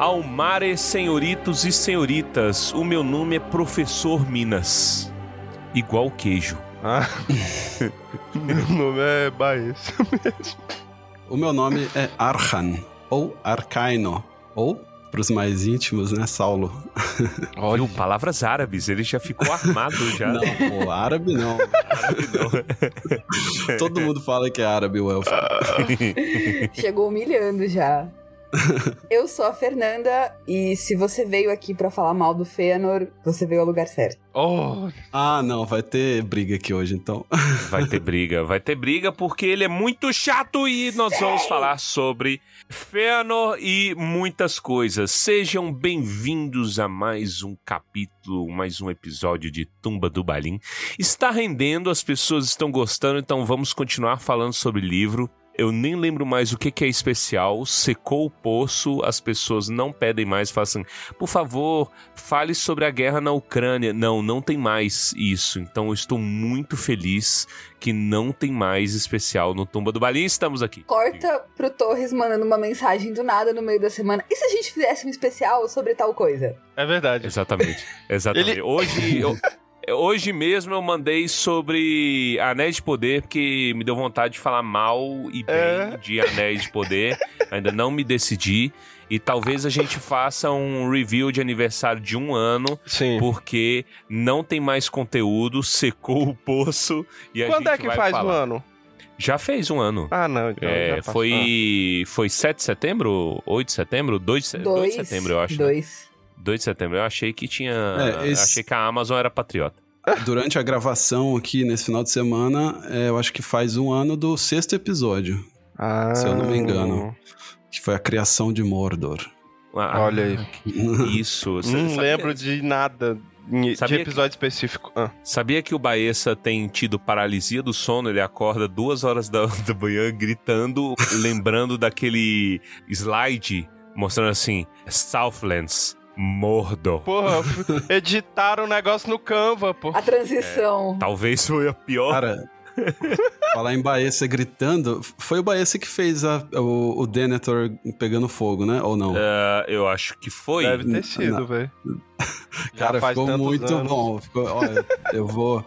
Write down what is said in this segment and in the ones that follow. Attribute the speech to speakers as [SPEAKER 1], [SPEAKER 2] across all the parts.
[SPEAKER 1] Ao mare, senhoritos e senhoritas, o meu nome é Professor Minas. Igual queijo.
[SPEAKER 2] Ah. meu nome é Baez mesmo.
[SPEAKER 3] O meu nome é Arhan, ou Arcaino, ou para os mais íntimos, né, Saulo?
[SPEAKER 1] Olha, palavras árabes, ele já ficou armado já.
[SPEAKER 3] Não, pô, árabe não. árabe não. Todo mundo fala que é árabe o elfo.
[SPEAKER 4] Chegou humilhando já. Eu sou a Fernanda e se você veio aqui para falar mal do Fëanor, você veio ao lugar certo.
[SPEAKER 3] Oh. Ah, não, vai ter briga aqui hoje, então.
[SPEAKER 1] Vai ter briga, vai ter briga porque ele é muito chato e nós Sei. vamos falar sobre Fëanor e muitas coisas. Sejam bem-vindos a mais um capítulo, mais um episódio de Tumba do Balim. Está rendendo, as pessoas estão gostando, então vamos continuar falando sobre livro eu nem lembro mais o que, que é especial, secou o poço, as pessoas não pedem mais, falam assim, por favor, fale sobre a guerra na Ucrânia. Não, não tem mais isso. Então eu estou muito feliz que não tem mais especial no Tumba do Balim. Estamos aqui.
[SPEAKER 4] Corta pro Torres mandando uma mensagem do nada no meio da semana. E se a gente fizesse um especial sobre tal coisa?
[SPEAKER 2] É verdade.
[SPEAKER 1] Exatamente. Exatamente. Ele... Hoje. Eu... Hoje mesmo eu mandei sobre Anéis de Poder, porque me deu vontade de falar mal e bem é. de Anéis de Poder. Ainda não me decidi. E talvez a gente faça um review de aniversário de um ano.
[SPEAKER 2] Sim.
[SPEAKER 1] Porque não tem mais conteúdo, secou o poço e a
[SPEAKER 2] Quando
[SPEAKER 1] gente
[SPEAKER 2] é que faz
[SPEAKER 1] falar.
[SPEAKER 2] um ano?
[SPEAKER 1] Já fez um ano.
[SPEAKER 2] Ah, não. Então
[SPEAKER 1] é, foi, foi 7 de setembro? 8 de setembro? 2 de, 2 de setembro, eu acho.
[SPEAKER 4] 2. Né?
[SPEAKER 1] 2 de setembro. Eu achei que tinha. É, esse... Achei que a Amazon era patriota.
[SPEAKER 3] Durante a gravação aqui nesse final de semana, é, eu acho que faz um ano do sexto episódio. Ah. Se eu não me engano. Que foi a criação de Mordor.
[SPEAKER 2] Ah, Olha aí.
[SPEAKER 1] Isso.
[SPEAKER 2] Não lembro de nada sabia de episódio que, específico. Ah.
[SPEAKER 1] Sabia que o Baessa tem tido paralisia do sono? Ele acorda duas horas da, da manhã gritando, lembrando daquele slide mostrando assim: Southlands. Mordor.
[SPEAKER 2] Porra, editaram o um negócio no Canva, pô.
[SPEAKER 4] A transição.
[SPEAKER 1] É, talvez foi a pior.
[SPEAKER 3] Cara, falar em Baessa gritando, foi o Baessa que fez a, o, o Denethor pegando fogo, né? Ou não?
[SPEAKER 1] Uh, eu acho que foi.
[SPEAKER 2] Deve ter sido, velho.
[SPEAKER 3] Cara, ficou muito anos. bom. Ficou, olha, eu vou...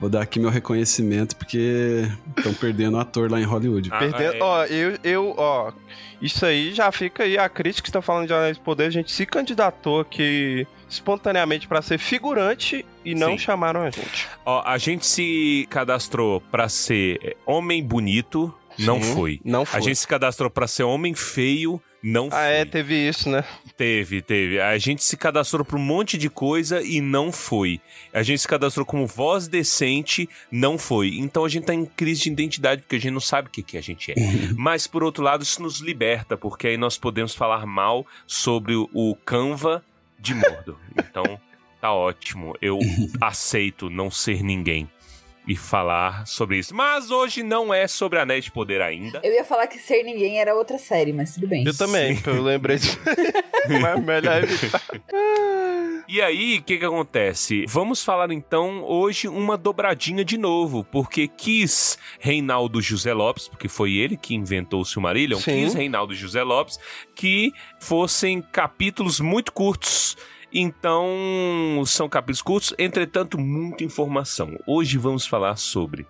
[SPEAKER 3] Vou dar aqui meu reconhecimento, porque estão perdendo ator lá em Hollywood.
[SPEAKER 2] Ah, perdendo, é. ó, eu, eu, ó, isso aí já fica aí a crítica que está falando de Anéis Poder, a gente se candidatou aqui espontaneamente para ser figurante e não Sim. chamaram a gente.
[SPEAKER 1] Ó, a gente se cadastrou para ser homem bonito, não Sim, foi.
[SPEAKER 2] Não foi.
[SPEAKER 1] A gente se cadastrou para ser homem feio, não
[SPEAKER 2] ah, é, teve isso, né?
[SPEAKER 1] Teve, teve. A gente se cadastrou para um monte de coisa e não foi. A gente se cadastrou como voz decente, não foi. Então a gente tá em crise de identidade porque a gente não sabe o que, que a gente é. Mas por outro lado, isso nos liberta, porque aí nós podemos falar mal sobre o Canva de Mordor. Então tá ótimo. Eu aceito não ser ninguém e falar sobre isso. Mas hoje não é sobre Anéis de Poder ainda.
[SPEAKER 4] Eu ia falar que Ser Ninguém era outra série, mas tudo bem.
[SPEAKER 2] Eu também, eu lembrei disso. mas melhor evitar.
[SPEAKER 1] E aí, o que que acontece? Vamos falar então hoje uma dobradinha de novo, porque quis Reinaldo José Lopes, porque foi ele que inventou o Silmarillion, Sim. quis Reinaldo José Lopes que fossem capítulos muito curtos então, são capítulos curtos, entretanto, muita informação. Hoje vamos falar sobre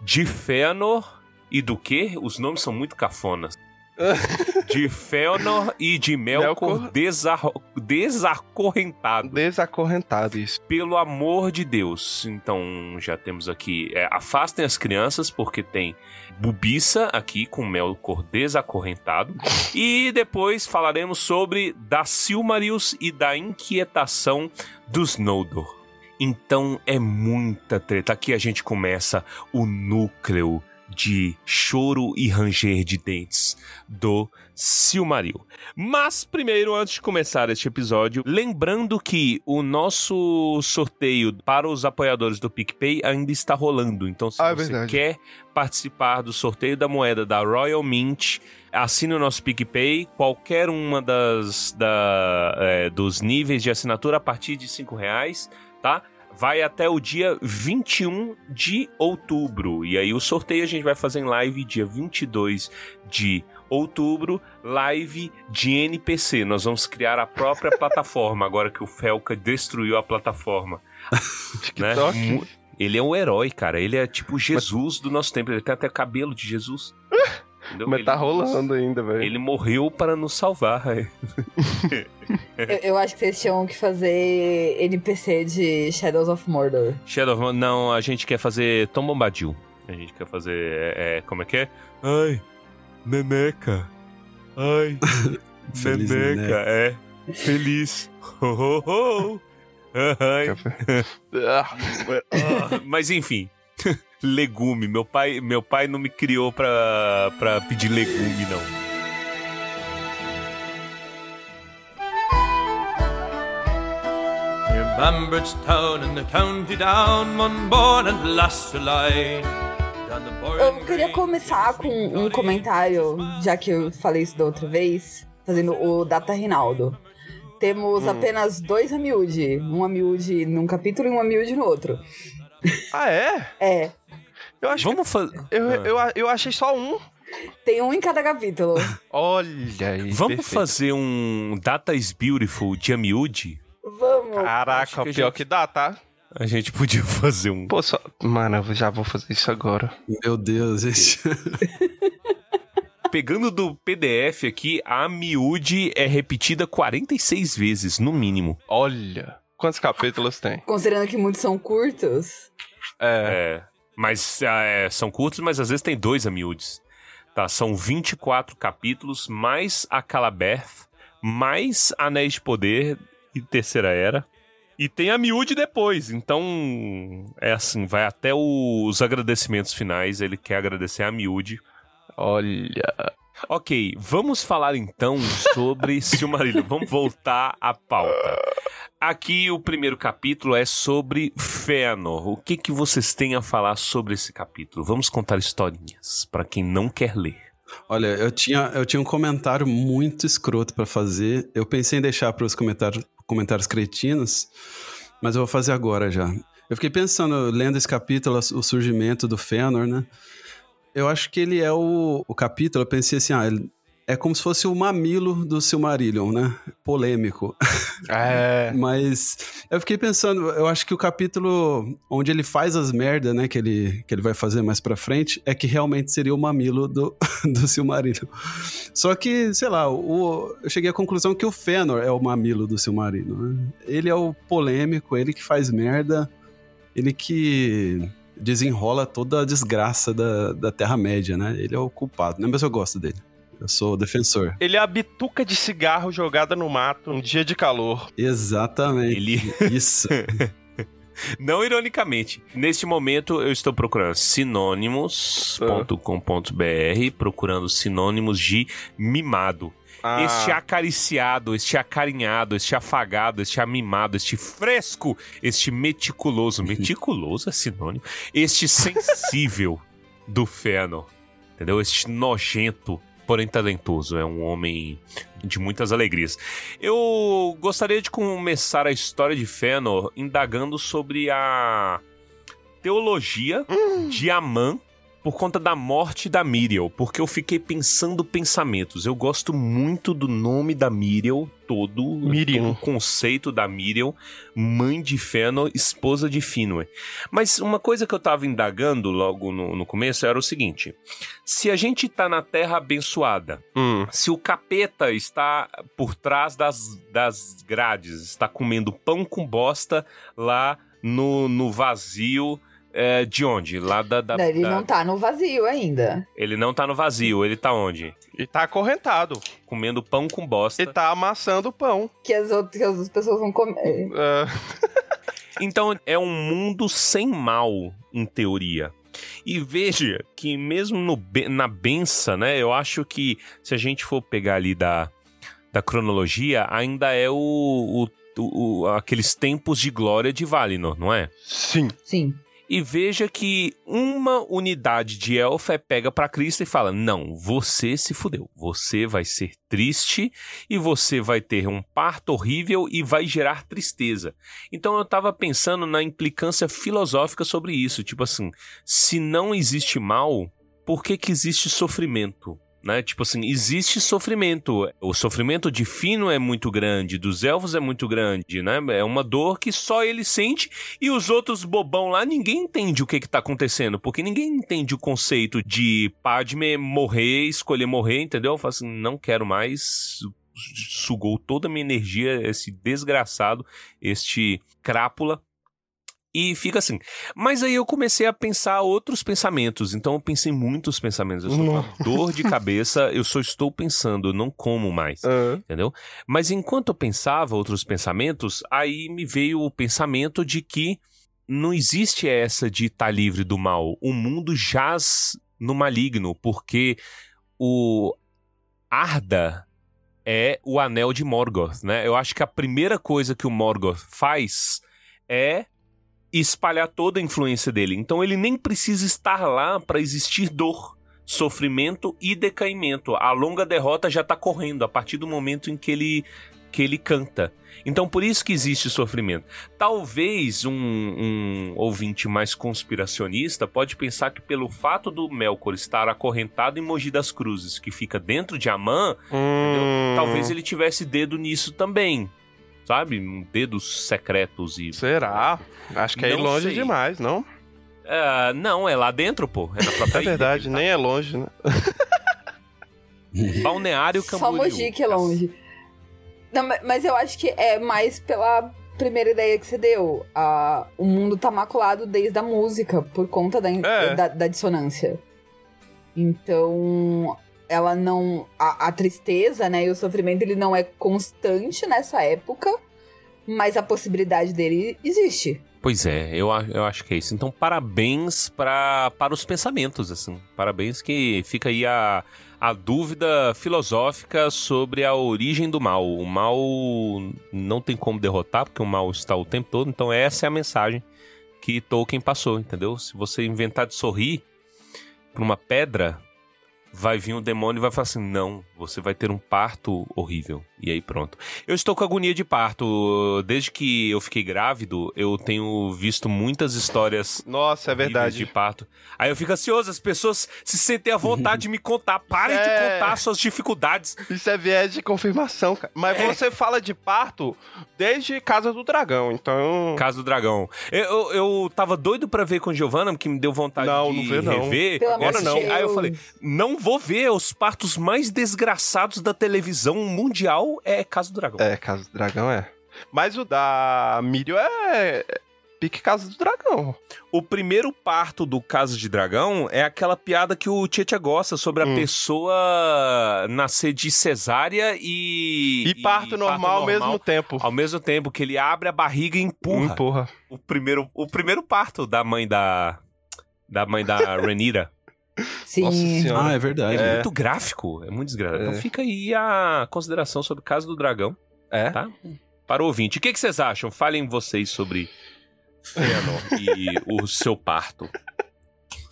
[SPEAKER 1] de Fëanor e do que? Os nomes são muito cafonas. de Fëanor e de Melkor desar desacorrentado.
[SPEAKER 2] Desacorrentado, isso.
[SPEAKER 1] Pelo amor de Deus. Então, já temos aqui... É, afastem as crianças, porque tem Bubiça aqui com Melkor desacorrentado. E depois falaremos sobre da Silmarils e da inquietação dos Noldor. Então é muita treta. Aqui a gente começa o núcleo de choro e ranger de dentes do Silmaril. Mas primeiro, antes de começar este episódio, lembrando que o nosso sorteio para os apoiadores do PicPay ainda está rolando. Então, se ah, é você é quer participar do sorteio da moeda da Royal Mint, assine o nosso PicPay, qualquer uma das da, é, dos níveis de assinatura a partir de cinco reais, tá? Vai até o dia 21 de outubro. E aí o sorteio a gente vai fazer em live dia 22 de outubro, live de NPC. Nós vamos criar a própria plataforma, agora que o Felca destruiu a plataforma. né? Ele é um herói, cara. Ele é tipo Jesus Mas... do nosso tempo. Ele tem até cabelo de Jesus.
[SPEAKER 2] Entendeu? Mas ele, tá rolando ainda, velho.
[SPEAKER 1] Ele morreu para nos salvar.
[SPEAKER 4] eu, eu, acho que vocês tinham que fazer NPC de Shadows of Mordor.
[SPEAKER 1] Shadow of Mordor. Não, a gente quer fazer Tom Bombadil. A gente quer fazer. É, é, como é que é? Ai, Neneca. Ai, Neneca, é. Feliz. Ho, ho, ho. Ai. Mas enfim. Legume. Meu pai, meu pai não me criou pra, pra pedir legume, não.
[SPEAKER 4] Eu queria começar com um comentário, já que eu falei isso da outra vez, fazendo o Data Rinaldo. Temos hum. apenas dois Amiude. Um Amiude num capítulo e um Amiude no outro.
[SPEAKER 2] Ah, é?
[SPEAKER 4] É.
[SPEAKER 2] Eu acho Vamos fazer. Eu, eu, eu achei só um.
[SPEAKER 4] Tem um em cada capítulo.
[SPEAKER 2] Olha aí.
[SPEAKER 1] Vamos perfeito. fazer um Data is Beautiful de Amiude?
[SPEAKER 4] Vamos.
[SPEAKER 2] Caraca, que pior gente... que dá, tá?
[SPEAKER 1] A gente podia fazer um.
[SPEAKER 2] Pô, só... Mano, eu já vou fazer isso agora.
[SPEAKER 3] Meu Deus, gente.
[SPEAKER 1] Pegando do PDF aqui, a miúde é repetida 46 vezes, no mínimo.
[SPEAKER 2] Olha. Quantos capítulos tem?
[SPEAKER 4] Considerando que muitos são curtos.
[SPEAKER 1] É. mas é, são curtos, mas às vezes tem dois amiúdes. Tá, são 24 capítulos, mais a Calaberth, mais Anéis de Poder e Terceira Era. E tem a miúde depois, então é assim, vai até os agradecimentos finais. Ele quer agradecer a miúde.
[SPEAKER 2] Olha.
[SPEAKER 1] Ok, vamos falar então sobre Silmarillion. vamos voltar à pauta. Aqui o primeiro capítulo é sobre Fëanor. O que, que vocês têm a falar sobre esse capítulo? Vamos contar historinhas para quem não quer ler.
[SPEAKER 3] Olha, eu tinha, eu tinha um comentário muito escroto para fazer. Eu pensei em deixar para os comentários, comentários cretinos, mas eu vou fazer agora já. Eu fiquei pensando, lendo esse capítulo, o surgimento do Fëanor, né? Eu acho que ele é o, o capítulo, eu pensei assim, ah, é como se fosse o mamilo do Silmarillion, né? Polêmico.
[SPEAKER 2] É.
[SPEAKER 3] Mas eu fiquei pensando, eu acho que o capítulo onde ele faz as merdas, né, que ele, que ele vai fazer mais pra frente, é que realmente seria o mamilo do, do Silmarillion. Só que, sei lá, o, eu cheguei à conclusão que o Fëanor é o mamilo do Silmarillion. Né? Ele é o polêmico, ele que faz merda, ele que desenrola toda a desgraça da, da Terra-média, né? Ele é o culpado, né? Mas eu gosto dele. Eu sou defensor.
[SPEAKER 2] Ele é a bituca de cigarro jogada no mato um dia de calor.
[SPEAKER 3] Exatamente. Ele... Isso.
[SPEAKER 1] Não ironicamente. Neste momento eu estou procurando sinônimos.com.br, procurando sinônimos de mimado. Ah. Este acariciado, este acarinhado, este afagado, este amimado, este fresco, este meticuloso. Meticuloso é sinônimo. Este sensível do feno. Entendeu? Este nojento porém talentoso. É um homem de muitas alegrias. Eu gostaria de começar a história de Fëanor indagando sobre a teologia hum. de Amã por conta da morte da Miriel, porque eu fiquei pensando pensamentos. Eu gosto muito do nome da Miriel todo,
[SPEAKER 2] Miriam.
[SPEAKER 1] o conceito da Miriel, mãe de Fëanor, esposa de Finwë. Mas uma coisa que eu tava indagando logo no, no começo era o seguinte: se a gente tá na terra abençoada,
[SPEAKER 2] hum.
[SPEAKER 1] se o capeta está por trás das, das grades, está comendo pão com bosta lá no, no vazio é, de onde? Lá da. da
[SPEAKER 4] não, ele
[SPEAKER 1] da...
[SPEAKER 4] não tá no vazio ainda.
[SPEAKER 1] Ele não tá no vazio, ele tá onde?
[SPEAKER 2] Ele tá acorrentado.
[SPEAKER 1] Comendo pão com bosta.
[SPEAKER 2] Ele tá amassando pão.
[SPEAKER 4] Que as outras, que as outras pessoas vão comer.
[SPEAKER 2] Uh...
[SPEAKER 1] então é um mundo sem mal, em teoria. E veja que mesmo no, na benção, né? Eu acho que se a gente for pegar ali da, da cronologia, ainda é o, o, o, aqueles tempos de glória de Valinor, não é?
[SPEAKER 2] Sim.
[SPEAKER 4] Sim
[SPEAKER 1] e veja que uma unidade de elfa é pega para Cristo e fala: "Não, você se fudeu. Você vai ser triste e você vai ter um parto horrível e vai gerar tristeza". Então eu tava pensando na implicância filosófica sobre isso, tipo assim, se não existe mal, por que que existe sofrimento? Né? Tipo assim, existe sofrimento. O sofrimento de Fino é muito grande, dos elfos é muito grande, né? É uma dor que só ele sente e os outros bobão lá, ninguém entende o que que tá acontecendo, porque ninguém entende o conceito de Padme morrer, escolher morrer, entendeu? Fala assim, não quero mais, sugou toda a minha energia, esse desgraçado, este crápula. E fica assim. Mas aí eu comecei a pensar outros pensamentos. Então eu pensei muitos pensamentos. Eu estou com dor de cabeça, eu só estou pensando, não como mais. Uhum. Entendeu? Mas enquanto eu pensava outros pensamentos, aí me veio o pensamento de que não existe essa de estar tá livre do mal. O mundo jaz no maligno, porque o Arda é o anel de Morgoth, né? Eu acho que a primeira coisa que o Morgoth faz é espalhar toda a influência dele. Então ele nem precisa estar lá para existir dor, sofrimento e decaimento. A longa derrota já está correndo a partir do momento em que ele que ele canta. Então por isso que existe sofrimento. Talvez um, um, ouvinte mais conspiracionista pode pensar que pelo fato do Melkor estar acorrentado em Mogi das Cruzes, que fica dentro de Amã, hum. talvez ele tivesse dedo nisso também sabe? Dedos secretos e.
[SPEAKER 2] Será? Acho que é não longe sei. demais, não?
[SPEAKER 1] Uh, não, é lá dentro, pô.
[SPEAKER 2] É, na própria é verdade, tá. nem é longe, né?
[SPEAKER 1] Balneário Camboriú.
[SPEAKER 4] Só Mogi que é longe. Não, mas eu acho que é mais pela primeira ideia que você deu. Uh, o mundo tá maculado desde a música, por conta da, é. da, da dissonância. Então, ela não. A, a, tristeza, né, e o sofrimento, ele não é constante nessa época, mas a possibilidade dele existe.
[SPEAKER 1] Pois é, eu, eu acho que é isso. Então, parabéns pra, para os pensamentos, assim. Parabéns que fica aí a, a dúvida filosófica sobre a origem do mal. O mal não tem como derrotar, porque o mal está o tempo todo. Então, essa é a mensagem que Tolkien passou, entendeu? Se você inventar de sorrir para uma pedra, vai vir um demônio e vai falar assim: não, você vai ter um parto horrível. E aí pronto. Eu estou com agonia de parto. Desde que eu fiquei grávido, eu tenho visto muitas histórias.
[SPEAKER 2] Nossa, é verdade.
[SPEAKER 1] De parto. Aí eu fico ansioso, as pessoas se sentem à vontade de me contar. Parem é... de contar suas dificuldades.
[SPEAKER 2] Isso é viés de confirmação, cara. Mas é. você fala de parto desde Casa do Dragão, então.
[SPEAKER 1] Casa do Dragão. Eu, eu, eu tava doido para ver com Giovanna, que me deu vontade
[SPEAKER 2] não,
[SPEAKER 1] de
[SPEAKER 2] não vê, não.
[SPEAKER 1] rever.
[SPEAKER 2] Agora não.
[SPEAKER 1] Aí eu falei, não vou ver os partos mais desgraçados da televisão mundial é Casa do Dragão.
[SPEAKER 2] É, Casa do Dragão é. Mas o da Mírio é pique Casa do Dragão.
[SPEAKER 1] O primeiro parto do Casa de Dragão é aquela piada que o Tietchan gosta sobre a hum. pessoa nascer de cesárea e.
[SPEAKER 2] E parto, e normal, parto normal ao mesmo tempo.
[SPEAKER 1] Ao mesmo tempo que ele abre a barriga e empurra.
[SPEAKER 2] Empurra.
[SPEAKER 1] O primeiro, o primeiro parto da mãe da. Da mãe da Renira.
[SPEAKER 4] Sim.
[SPEAKER 3] Ah, é verdade.
[SPEAKER 1] É, é, muito gráfico, é muito desgraçado. Então é. Então fica aí a consideração sobre o caso do dragão.
[SPEAKER 2] É.
[SPEAKER 1] Tá? Para o ouvinte. O que, que vocês acham? Falem vocês sobre Fëanor e o seu parto.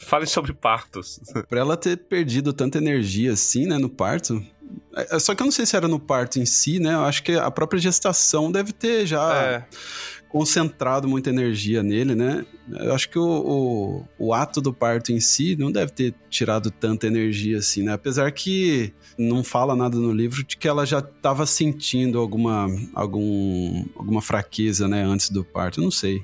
[SPEAKER 1] Falem sobre partos.
[SPEAKER 3] Pra ela ter perdido tanta energia assim, né, no parto. É, só que eu não sei se era no parto em si, né? Eu acho que a própria gestação deve ter já. É concentrado muita energia nele, né? Eu acho que o, o, o, ato do parto em si não deve ter tirado tanta energia assim, né? Apesar que não fala nada no livro de que ela já estava sentindo alguma, algum, alguma fraqueza, né, antes do parto. Eu não sei.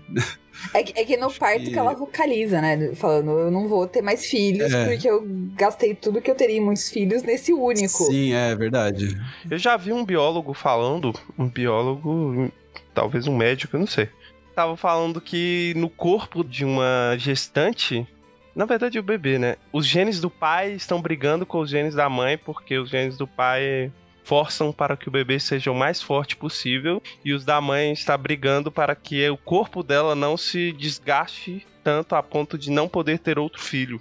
[SPEAKER 4] É que, é que no parto que... que... ela vocaliza, né? Falando, eu não vou ter mais filhos, é. porque eu gastei tudo que eu teria em muitos filhos nesse único.
[SPEAKER 3] Sim, é verdade.
[SPEAKER 2] Eu já vi um biólogo falando, um biólogo talvez um médico, eu não sei. Tava falando que no corpo de uma gestante, na verdade o bebê, né? Os genes do pai estão brigando com os genes da mãe, porque os genes do pai forçam para que o bebê seja o mais forte possível e os da mãe está brigando para que o corpo dela não se desgaste tanto a ponto de não poder ter outro filho.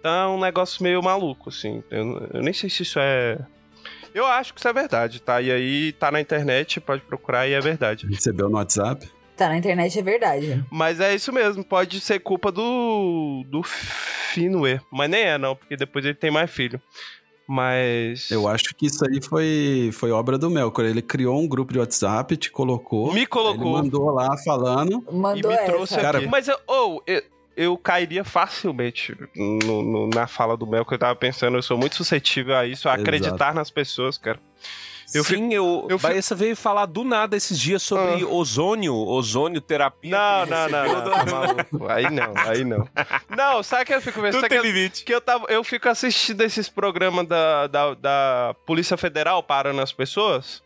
[SPEAKER 2] Então é um negócio meio maluco, assim. Eu, eu nem sei se isso é eu acho que isso é verdade, tá? E aí tá na internet, pode procurar e é verdade.
[SPEAKER 3] Recebeu no WhatsApp?
[SPEAKER 4] Tá na internet, é verdade.
[SPEAKER 2] Mas é isso mesmo, pode ser culpa do. do Finwë. Mas nem é, não, porque depois ele tem mais filho. Mas.
[SPEAKER 3] Eu acho que isso aí foi, foi obra do Melkor. Ele criou um grupo de WhatsApp, te colocou.
[SPEAKER 2] Me colocou.
[SPEAKER 3] Ele mandou lá falando.
[SPEAKER 4] Mandou e me trouxe
[SPEAKER 2] essa. aqui. Cara, Mas eu. Oh, eu eu cairia facilmente no, no, na fala do Mel, que eu tava pensando, eu sou muito suscetível a isso, a acreditar nas pessoas, cara.
[SPEAKER 1] Eu Sim, fico, eu, eu Baessa veio falar do nada esses dias sobre ah. ozônio, ozônio terapia.
[SPEAKER 2] Não, não, não, não, tá maluco. Aí não, aí não. Não, sabe que eu fico
[SPEAKER 1] pensando?
[SPEAKER 2] que,
[SPEAKER 1] limite.
[SPEAKER 2] que eu, tava, eu fico assistindo esses programas da, da, da Polícia Federal parando as pessoas.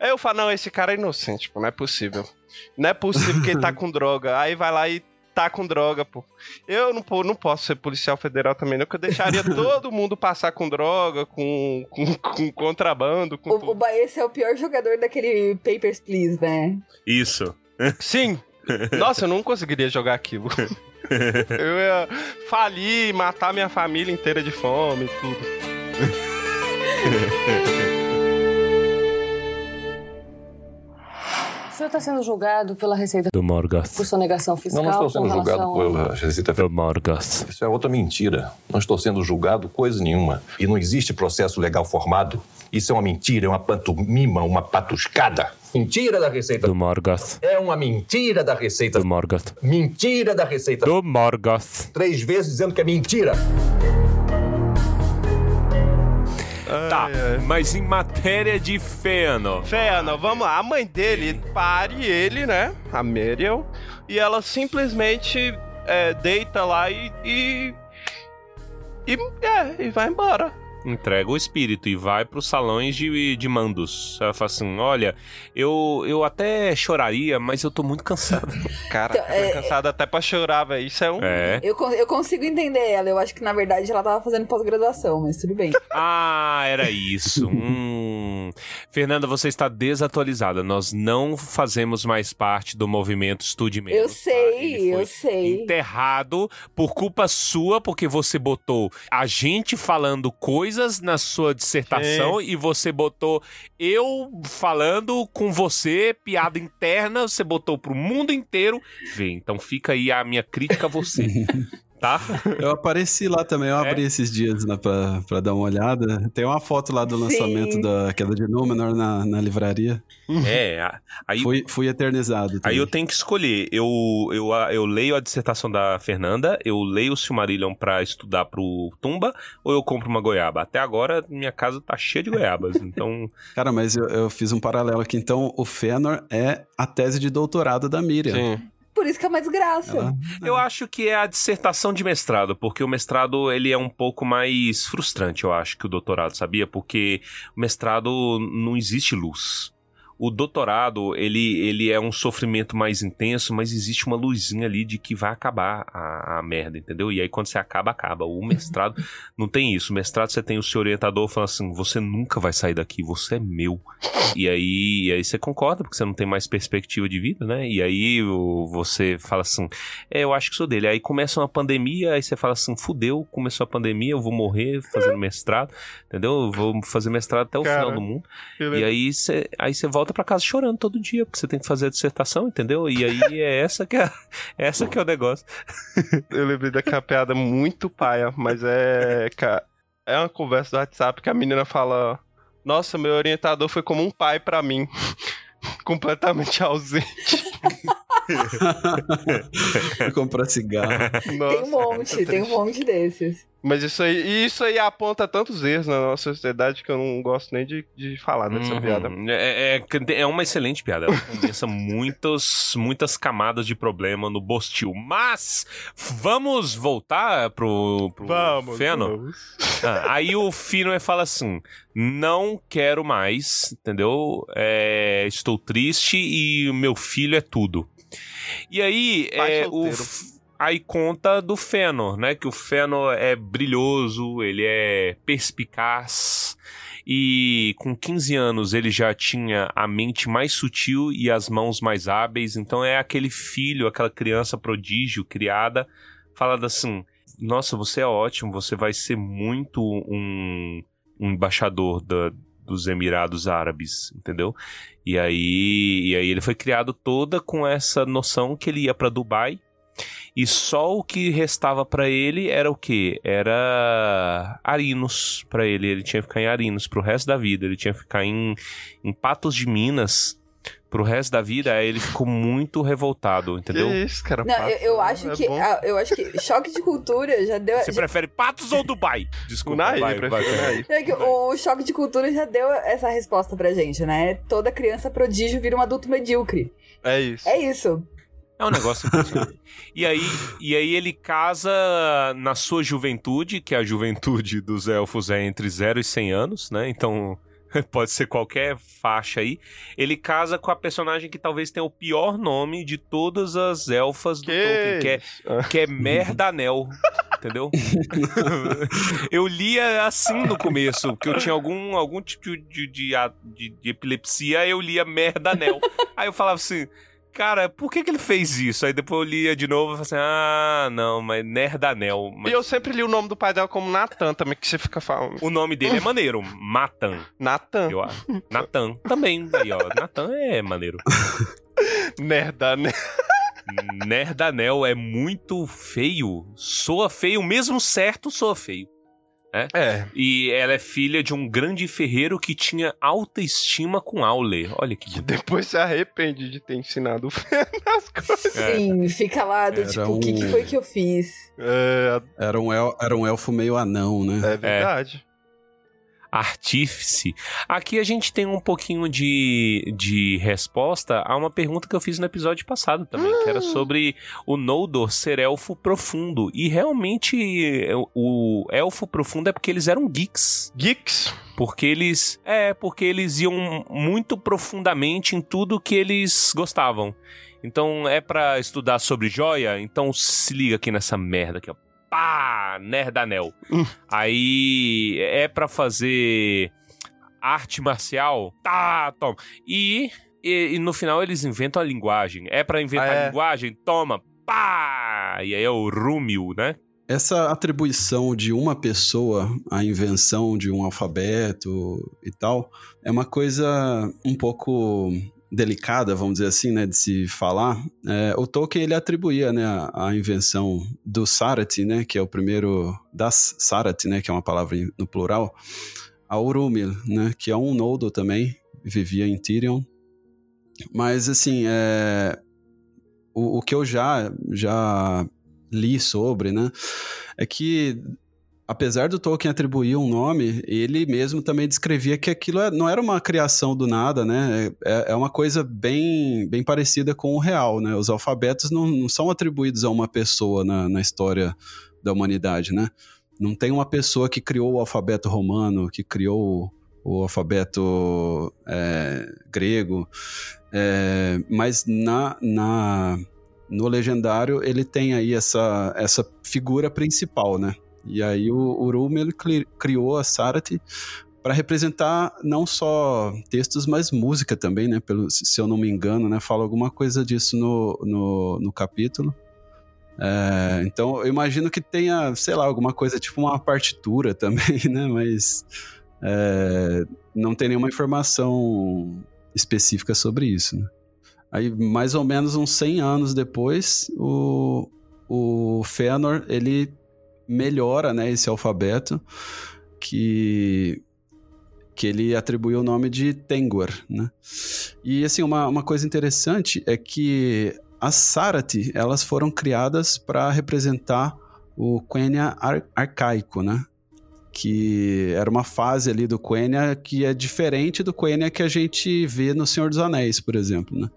[SPEAKER 2] Aí eu falo, não, esse cara é inocente, pô, não é possível. Não é possível que ele tá com droga. Aí vai lá e tá com droga, pô. Eu não, pô, não posso ser policial federal também, não, que eu deixaria todo mundo passar com droga, com, com, com contrabando. Com
[SPEAKER 4] o, o Baez é o pior jogador daquele Papers, Please, né?
[SPEAKER 1] Isso.
[SPEAKER 2] Sim. Nossa, eu não conseguiria jogar aquilo. eu ia falir, matar minha família inteira de fome e tudo.
[SPEAKER 5] Senhor está sendo julgado pela Receita
[SPEAKER 1] do Morgoth.
[SPEAKER 5] Por sonegação fiscal.
[SPEAKER 6] Não, não estou sendo julgado pela Receita
[SPEAKER 1] do Morgoth.
[SPEAKER 6] Isso é outra mentira. Não estou sendo julgado coisa nenhuma. E não existe processo legal formado. Isso é uma mentira, é uma pantomima, uma patuscada. Mentira da Receita
[SPEAKER 1] do Morgoth.
[SPEAKER 6] É uma mentira da Receita
[SPEAKER 1] do Morgoth.
[SPEAKER 6] Mentira da Receita
[SPEAKER 1] do Morgoth.
[SPEAKER 6] Três vezes dizendo que é mentira.
[SPEAKER 1] Tá, ai. mas em matéria de Fëanor.
[SPEAKER 2] Fëanor, vamos lá. A mãe dele pare ele, né? A Meriel. E ela simplesmente é, deita lá e, e. E, é, e vai embora
[SPEAKER 1] entrega o espírito e vai para os salões de, de mandos. Ela fala assim: olha, eu, eu até choraria, mas eu tô muito cansada.
[SPEAKER 2] Cara, então, é... cansada até pra chorar, velho. Isso é um.
[SPEAKER 1] É.
[SPEAKER 4] Eu, eu consigo entender ela. Eu acho que na verdade ela tava fazendo pós-graduação, mas tudo bem.
[SPEAKER 1] ah, era isso. hum. Fernanda, você está desatualizada. Nós não fazemos mais parte do movimento Estude Menos.
[SPEAKER 4] Eu tá? sei, eu sei.
[SPEAKER 1] Enterrado por culpa sua, porque você botou a gente falando coisas coisas na sua dissertação Sim. e você botou eu falando com você, piada interna, você botou pro mundo inteiro ver. Então fica aí a minha crítica a você. tá?
[SPEAKER 3] Eu apareci lá também, eu é? abri esses dias né, pra, pra dar uma olhada. Tem uma foto lá do lançamento Sim. da queda de Númenor na, na livraria.
[SPEAKER 1] É, aí...
[SPEAKER 3] Fui, fui eternizado.
[SPEAKER 1] Também. Aí eu tenho que escolher. Eu, eu, eu leio a dissertação da Fernanda, eu leio o Silmarillion pra estudar pro Tumba, ou eu compro uma goiaba? Até agora, minha casa tá cheia de goiabas, então...
[SPEAKER 3] Cara, mas eu, eu fiz um paralelo aqui. Então, o Fëanor é a tese de doutorado da Miriam.
[SPEAKER 2] Sim.
[SPEAKER 4] Por isso que é uma desgraça. Ela...
[SPEAKER 1] Eu acho que é a dissertação de mestrado, porque o mestrado ele é um pouco mais frustrante, eu acho, que o doutorado, sabia? Porque o mestrado não existe luz o doutorado, ele, ele é um sofrimento mais intenso, mas existe uma luzinha ali de que vai acabar a, a merda, entendeu? E aí quando você acaba, acaba. O mestrado não tem isso. O mestrado você tem o seu orientador falando assim, você nunca vai sair daqui, você é meu. E aí, e aí você concorda, porque você não tem mais perspectiva de vida, né? E aí o, você fala assim, é, eu acho que sou dele. Aí começa uma pandemia, aí você fala assim, fudeu, começou a pandemia, eu vou morrer fazendo mestrado, entendeu? Eu vou fazer mestrado até o Cara, final do mundo. E aí você, aí você volta volta para casa chorando todo dia, porque você tem que fazer a dissertação, entendeu? E aí é essa que é, essa que é o negócio.
[SPEAKER 2] Eu lembrei daquela piada muito paia, mas é, é uma conversa do WhatsApp que a menina fala: "Nossa, meu orientador foi como um pai para mim." completamente ausente.
[SPEAKER 3] Comprar cigarro.
[SPEAKER 4] Nossa, tem um monte, tem um monte desses.
[SPEAKER 2] Mas isso aí, isso aí aponta tantos erros na nossa sociedade que eu não gosto nem de, de falar dessa uhum. piada.
[SPEAKER 1] É, é, é, uma excelente piada. Ela condensa muitas, muitas camadas de problema no Bostil. Mas vamos voltar pro, pro
[SPEAKER 2] vamos,
[SPEAKER 1] Feno?
[SPEAKER 2] Vamos.
[SPEAKER 1] Ah, aí o Fino fala assim: não quero mais, entendeu? É, estou triste e o meu filho é tudo. E aí, é, o, aí conta do Fëanor, né? Que o Fëanor é brilhoso, ele é perspicaz e com 15 anos ele já tinha a mente mais sutil e as mãos mais hábeis, então é aquele filho, aquela criança prodígio criada, falada assim: "Nossa, você é ótimo, você vai ser muito um, um embaixador da, dos Emirados Árabes, entendeu? E aí, e aí ele foi criado toda com essa noção que ele ia para Dubai e só o que restava para ele era o que? Era Arinos para ele. Ele tinha que ficar em Arinos pro resto da vida. Ele tinha que ficar em, em Patos de Minas pro resto da vida, aí ele ficou muito revoltado, entendeu?
[SPEAKER 2] Que isso, cara?
[SPEAKER 4] Não,
[SPEAKER 2] pato,
[SPEAKER 4] eu, eu acho
[SPEAKER 2] é
[SPEAKER 4] que. ah, Eu acho que choque de cultura já deu.
[SPEAKER 1] Você
[SPEAKER 4] já-
[SPEAKER 1] prefere Patos ou Dubai? Desculpa,
[SPEAKER 2] o
[SPEAKER 1] vai.
[SPEAKER 2] Naí.
[SPEAKER 4] É que o choque de cultura já deu essa resposta pra gente, né? Toda criança prodígio vira um adulto medíocre.
[SPEAKER 2] É isso.
[SPEAKER 4] É isso.
[SPEAKER 1] É um negócio impressionante. e, aí, e aí ele casa na sua juventude, que a juventude dos elfos é entre 0 e 100 anos, né? Então pode ser qualquer faixa aí. Ele casa com a personagem que talvez tenha o pior nome de todas as elfas do Tolkien, que é, que é Merdanel. Entendeu? eu lia assim no começo, porque eu tinha algum, algum tipo de, de, de, de epilepsia, eu lia Merdanel. Aí eu falava assim, cara, por que, que ele fez isso? Aí depois eu lia de novo e falava assim, ah, não, mas Nerdanel. Mas
[SPEAKER 2] E eu sempre li o nome do pai dela como Natan também, que você fica falando.
[SPEAKER 1] O nome dele é maneiro, Matan,
[SPEAKER 2] Natan.
[SPEAKER 1] eu acho. Natan, também, aí ó, Natan é maneiro.
[SPEAKER 2] Merda, né?
[SPEAKER 1] Nerdanel é muito feio, soa feio, mesmo certo soa feio.
[SPEAKER 2] É.
[SPEAKER 1] E ela é filha de um grande ferreiro que tinha alta estima com Aule. Olha que bonito.
[SPEAKER 2] depois se arrepende de ter ensinado o Fê nas coisas.
[SPEAKER 1] É.
[SPEAKER 4] Sim, fica lá do
[SPEAKER 3] Era
[SPEAKER 4] tipo, o que, que foi que eu fiz?
[SPEAKER 2] É,
[SPEAKER 3] Era um, el- era um elfo meio anão, né?
[SPEAKER 2] é verdade.
[SPEAKER 1] Artífice. Aqui a gente tem um pouquinho de, de resposta a uma pergunta que eu fiz no episódio passado também, que era sobre o Noldor ser elfo profundo. E realmente o, elfo profundo é porque eles eram geeks.
[SPEAKER 2] Geeks.
[SPEAKER 1] Porque eles. É, porque eles iam muito profundamente em tudo que eles gostavam. Então é pra estudar sobre joia? Então se liga aqui nessa merda aqui, ó. Pá! Nerdanel.
[SPEAKER 2] Hum.
[SPEAKER 1] Aí é pra fazer arte marcial? Tá, toma. E, e, e no final eles inventam a linguagem. É pra inventar
[SPEAKER 2] Ah, é.
[SPEAKER 1] a linguagem? Toma! Pá! E aí é o Rúmil, né?
[SPEAKER 3] Essa atribuição de uma pessoa à invenção de um alfabeto e tal é uma coisa um pouco delicada, vamos dizer assim, né, de se falar. É, o Tolkien ele atribuía, né, a, a invenção do Sarati, né, que é o primeiro das Sarati, né, que é uma palavra no plural, a Urumil, né, que é um Noldor também, vivia em Tirion. Mas assim, é, o, o que eu já já li sobre, né? É que apesar do Tolkien atribuir um nome, ele mesmo também descrevia que aquilo é- não era uma criação do nada, né? É, é uma coisa bem, bem parecida com o real, né? Os alfabetos não, não são atribuídos a uma pessoa na, na história da humanidade, né? Não tem uma pessoa que criou o alfabeto romano, que criou o alfabeto é, grego, é, mas na, na, no legendário ele tem aí essa, essa figura principal, né? E aí o Urum ele cri- criou a Sarati para representar não só textos, mas música também, né? Pelo, se eu não me engano, né? Fala alguma coisa disso no, no, no capítulo. É, então eu imagino que tenha, sei lá, alguma coisa tipo uma partitura também, né? Mas é, não tem nenhuma informação específica sobre isso, né? Aí, mais ou menos uns 100 anos depois, o, o Fëanor, ele melhora, né, esse alfabeto, que, que ele atribuiu o nome de Tengwar, né? E, assim, uma, uma coisa interessante é que as Sarati, elas foram criadas para representar o Quenya ar- arcaico, né? Que era uma fase ali do Quenya que é diferente do Quenya que a gente vê no Senhor dos Anéis, por exemplo, né?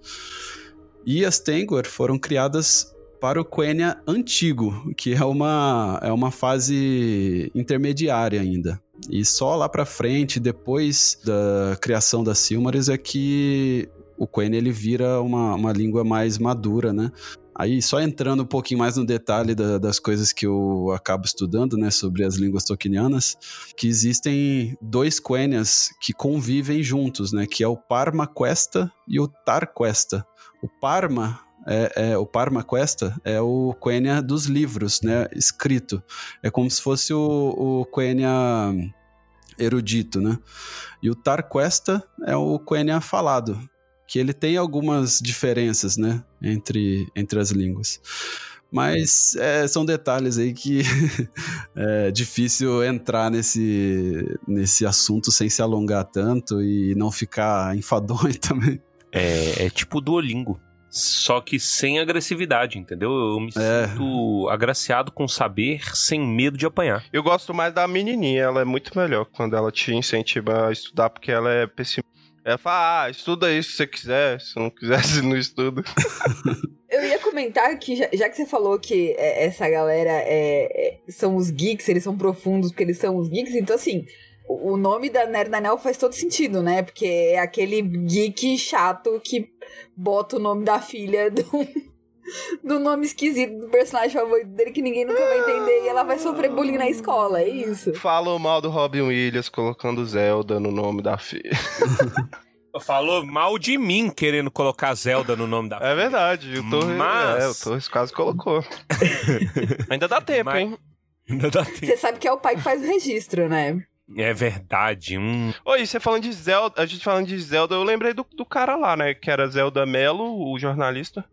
[SPEAKER 3] E as Tengwar foram criadas para o Quenya antigo, que é uma, é uma fase intermediária ainda. E só lá para frente, depois da criação da Silmarils, é que o Quenya ele vira uma, uma língua mais madura, né? Aí, só entrando um pouquinho mais no detalhe da- das coisas que eu acabo estudando, né, sobre as línguas tolkienianas, que existem dois Quenyas que convivem juntos, né, que é o Parma Questa e o Tar Questa. O Parma é, é- o Parma Questa é o Quenya dos livros, né, escrito. É como se fosse o, o Quenya erudito, né? E o Tar Questa é o Quenya falado, que ele tem algumas diferenças, né, entre, entre as línguas. Mas é, são detalhes aí que é difícil entrar nesse, nesse assunto sem se alongar tanto e não ficar enfadonho também.
[SPEAKER 1] É, é tipo Duolingo. Só que sem agressividade, entendeu? Eu me
[SPEAKER 3] É.
[SPEAKER 1] sinto agraciado com saber sem medo de apanhar.
[SPEAKER 2] Eu gosto mais da menininha, ela é muito melhor quando ela te incentiva a estudar, porque ela é pessimista. Ela fala, ah, estuda isso se você quiser, se não quiser, você não estuda.
[SPEAKER 4] Eu ia comentar que, já, já que você falou que é, essa galera é, é- são os geeks, eles são profundos porque eles são os geeks, então assim, o, nome da Nerd Anel faz todo sentido, né? Porque é aquele geek chato que bota o nome da filha do, do nome esquisito do personagem favorito dele que ninguém nunca vai entender e ela vai sofrer bullying na escola, é isso.
[SPEAKER 2] Falam mal do Robin Williams colocando Zelda no nome da filha.
[SPEAKER 1] Falou mal de mim querendo colocar Zelda no nome da
[SPEAKER 2] É verdade, o Torres,
[SPEAKER 1] Mas-
[SPEAKER 2] é, o Torres quase colocou. Ainda dá tempo,
[SPEAKER 1] Mas-
[SPEAKER 2] hein?
[SPEAKER 1] Ainda dá tempo.
[SPEAKER 4] Você sabe que é o pai que faz o registro, né?
[SPEAKER 1] É verdade. Hum.
[SPEAKER 2] Oi, você falando de Zelda, a gente falando de Zelda, eu lembrei do, do cara lá, né? Que era Zelda Melo, o jornalista.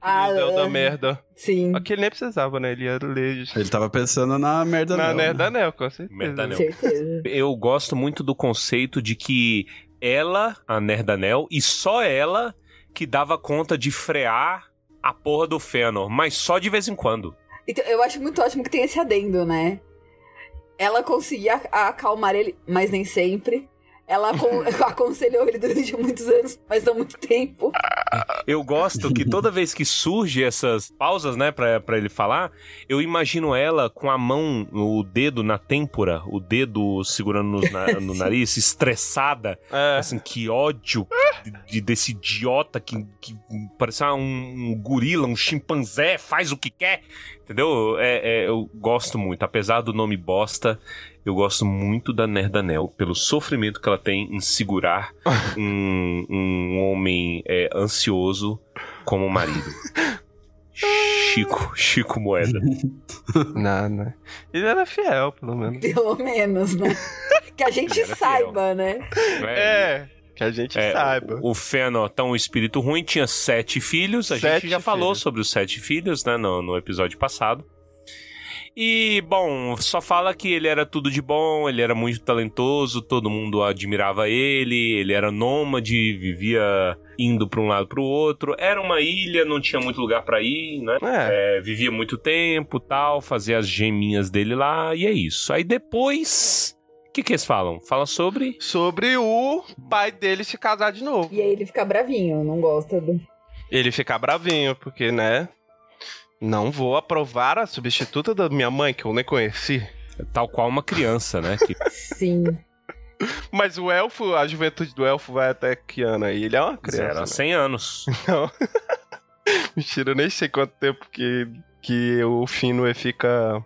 [SPEAKER 4] Ah,
[SPEAKER 2] Zelda
[SPEAKER 4] ah,
[SPEAKER 2] Merda.
[SPEAKER 4] Sim,
[SPEAKER 2] Aquele nem precisava, né? Ele ia ler
[SPEAKER 3] Ele tava pensando na merda
[SPEAKER 2] na
[SPEAKER 3] dela,
[SPEAKER 2] Nerd
[SPEAKER 3] né?
[SPEAKER 2] Anel, com certeza.
[SPEAKER 1] Merda Anel.
[SPEAKER 4] certeza.
[SPEAKER 1] Eu gosto muito do conceito de que ela, a Nerdanel, e só ela que dava conta de frear a porra do Fëanor, mas só de vez em quando.
[SPEAKER 4] Então, eu acho muito ótimo que tem esse adendo, né? Ela conseguia acalmar ele, mas nem sempre. Ela acon- aconselhou ele durante muitos anos, mas não muito tempo.
[SPEAKER 1] Eu gosto que toda vez que surge essas pausas, né, pra, pra ele falar, eu imagino ela com a mão, o dedo na têmpora, o dedo segurando no, na- no nariz, estressada,
[SPEAKER 2] É.
[SPEAKER 1] assim, que ódio de- de- desse idiota que, que parece um, um gorila, um chimpanzé, faz o que quer, entendeu? É, é, eu gosto muito, apesar do nome bosta, eu gosto muito da Nerdanel, pelo sofrimento que ela tem em segurar um, um homem é, ansioso como marido. Chico, Chico Moeda.
[SPEAKER 2] Nada. Ele era fiel, pelo menos.
[SPEAKER 4] Pelo menos, né? Que a gente saiba, né?
[SPEAKER 2] É, que a gente
[SPEAKER 1] É,
[SPEAKER 2] saiba.
[SPEAKER 1] O, o Fëanor, tão um espírito ruim, tinha sete filhos. A
[SPEAKER 2] Sete
[SPEAKER 1] gente já falou
[SPEAKER 2] filhos.
[SPEAKER 1] sobre os sete filhos, né, no, no episódio passado. E, bom, só fala que ele era tudo de bom, ele era muito talentoso, todo mundo admirava ele, ele era nômade, vivia indo pra um lado pro outro. Era uma ilha, não tinha muito lugar pra ir, né?
[SPEAKER 2] É.
[SPEAKER 1] É, vivia muito tempo tal, fazia as geminhas dele lá, e é isso. Aí depois. O que, que eles falam? Fala sobre.
[SPEAKER 2] Sobre o pai dele se casar de novo.
[SPEAKER 4] E aí ele fica bravinho, não gosta do.
[SPEAKER 2] Ele ficar bravinho, porque, né? Não vou aprovar a substituta da minha mãe, que eu nem conheci.
[SPEAKER 1] Tal qual uma criança, né? Que
[SPEAKER 4] Sim.
[SPEAKER 2] Mas o elfo, a juventude do elfo vai até que ano aí? Ele é uma criança.
[SPEAKER 1] era
[SPEAKER 2] né?
[SPEAKER 1] 100 anos.
[SPEAKER 2] Não. Mentira, eu nem sei quanto tempo que, que o Finwë fica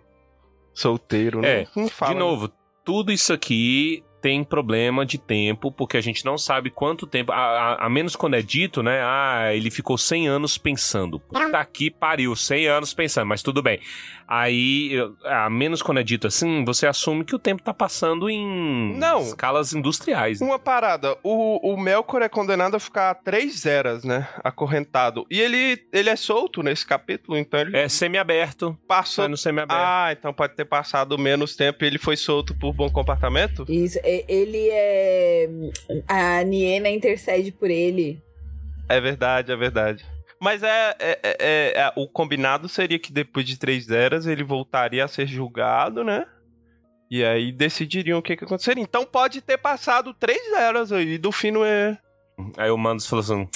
[SPEAKER 2] solteiro, né?
[SPEAKER 1] É,
[SPEAKER 2] Não fala,
[SPEAKER 1] De novo, tudo isso aqui tem problema de tempo, porque a gente não sabe quanto tempo. A, a- a menos quando é dito, né? Ah, ele ficou 100 anos pensando. Puta que pariu, 100 anos pensando, mas tudo bem. Aí, a menos quando é dito assim, você assume que o tempo tá passando em
[SPEAKER 2] Não.
[SPEAKER 1] escalas industriais.
[SPEAKER 2] Uma parada, o, o Melkor é condenado a ficar três eras, né? Acorrentado. E ele, ele é solto nesse capítulo, então ele
[SPEAKER 1] É semi-aberto.
[SPEAKER 2] passou.
[SPEAKER 1] No semi-aberto.
[SPEAKER 2] Ah, então pode ter passado menos tempo e ele foi solto por bom comportamento?
[SPEAKER 4] Isso. Ele é. A Niena intercede por ele.
[SPEAKER 2] É verdade, é verdade. Mas é, é- é- é- é- o combinado seria que depois de três eras ele voltaria a ser julgado, né? E aí decidiriam o que, que aconteceria. Então pode ter passado três eras aí do fino é.
[SPEAKER 1] Aí o Mandos falou assim: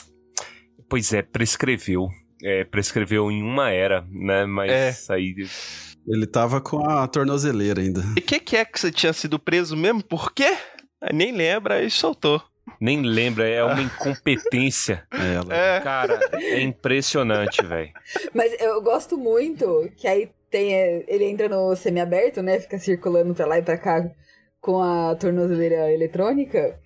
[SPEAKER 1] Pois é, prescreveu. É, prescreveu em uma era, né? Mas aí.
[SPEAKER 3] Ele tava com a tornozeleira ainda.
[SPEAKER 2] E o que, que é que você tinha sido preso mesmo? Por quê? Aí nem lembra e soltou.
[SPEAKER 1] Nem lembra, é uma incompetência.
[SPEAKER 3] Ela.
[SPEAKER 2] É.
[SPEAKER 1] Cara, é impressionante, velho.
[SPEAKER 4] Mas eu gosto muito que aí tem. é, Ele entra no semiaberto, né? Fica circulando pra lá e pra cá com a tornozeleira eletrônica.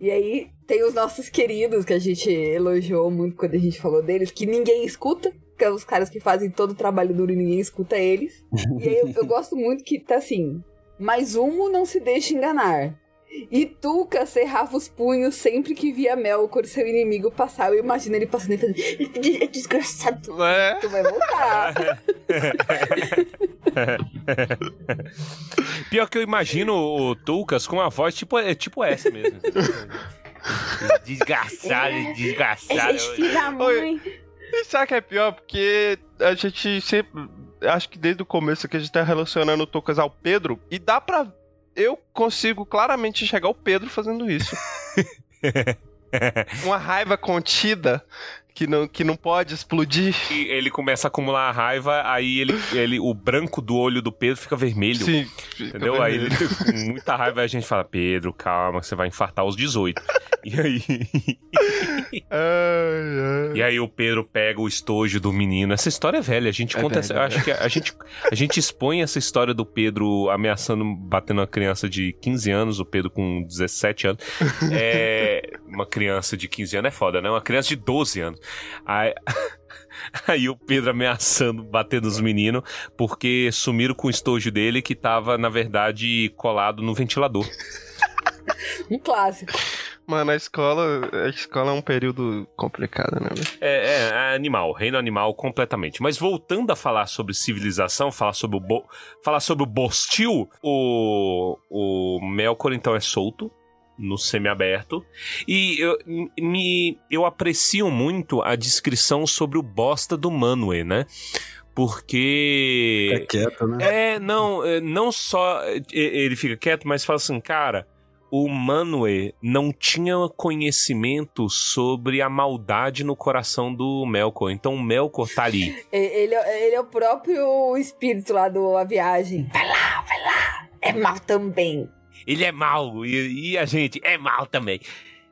[SPEAKER 4] E aí tem os nossos queridos que a gente elogiou muito quando a gente falou deles, que ninguém escuta. Que é os caras que fazem todo o trabalho duro e ninguém escuta eles. E aí eu, eu gosto muito que tá assim. Mas Humo não se deixa enganar. E Tuca cerrava os punhos sempre que via Melkor, seu inimigo, passar. Eu imagino ele passando e fazendo. Desgraçado,
[SPEAKER 2] É.
[SPEAKER 4] tu vai voltar.
[SPEAKER 1] Pior que eu imagino o Tulkas com uma voz tipo, é, tipo essa mesmo. Desgraçado,
[SPEAKER 4] É
[SPEAKER 1] desgraçado.
[SPEAKER 4] gente filha da mãe.
[SPEAKER 2] E sabe que é pior? Porque a gente sempre. Acho que desde o começo que a gente tá relacionando o Tocas ao Pedro. E dá pra. Eu consigo claramente enxergar o Pedro fazendo isso. Uma raiva contida que não, que não pode explodir.
[SPEAKER 1] E ele começa a acumular raiva, aí ele, ele, o branco do olho do Pedro fica vermelho.
[SPEAKER 2] Sim.
[SPEAKER 1] Entendeu? Aí ele com muita raiva, a gente fala, Pedro, calma, você vai infartar aos 18. E aí.
[SPEAKER 2] Ai, ai.
[SPEAKER 1] E aí o Pedro pega o estojo do menino. Essa história é velha. A gente
[SPEAKER 2] É
[SPEAKER 1] conta.
[SPEAKER 2] velha,
[SPEAKER 1] eu acho que a gente, a gente expõe essa história do Pedro ameaçando, batendo uma criança de 15 anos, o Pedro com 17 anos. É, uma criança de 15 anos é foda, né? Uma criança de 12 anos. Aí, aí o Pedro ameaçando bater nos meninos porque sumiram com o estojo dele que tava, na verdade, colado no ventilador.
[SPEAKER 4] Um clássico.
[SPEAKER 2] Mano, a escola, a escola é um período complicado, né?
[SPEAKER 1] É, é, é animal, reino animal completamente. Mas voltando a falar sobre civilização, falar sobre o, Bo, falar sobre o Bostil, o, o Melkor então é solto no semiaberto e eu, me, eu aprecio muito a descrição sobre o bosta do Manwë, né? Porque
[SPEAKER 3] Fica quieto, né?
[SPEAKER 1] é, não, é, não só ele fica quieto, mas fala assim, cara, o Manwë não tinha conhecimento sobre a maldade no coração do Melkor. Então o Melkor tá ali.
[SPEAKER 4] Ele, é- ele é o próprio espírito lá do A Viagem. Vai lá, vai lá. É mal também.
[SPEAKER 1] Ele é mal e, e a gente é mal também.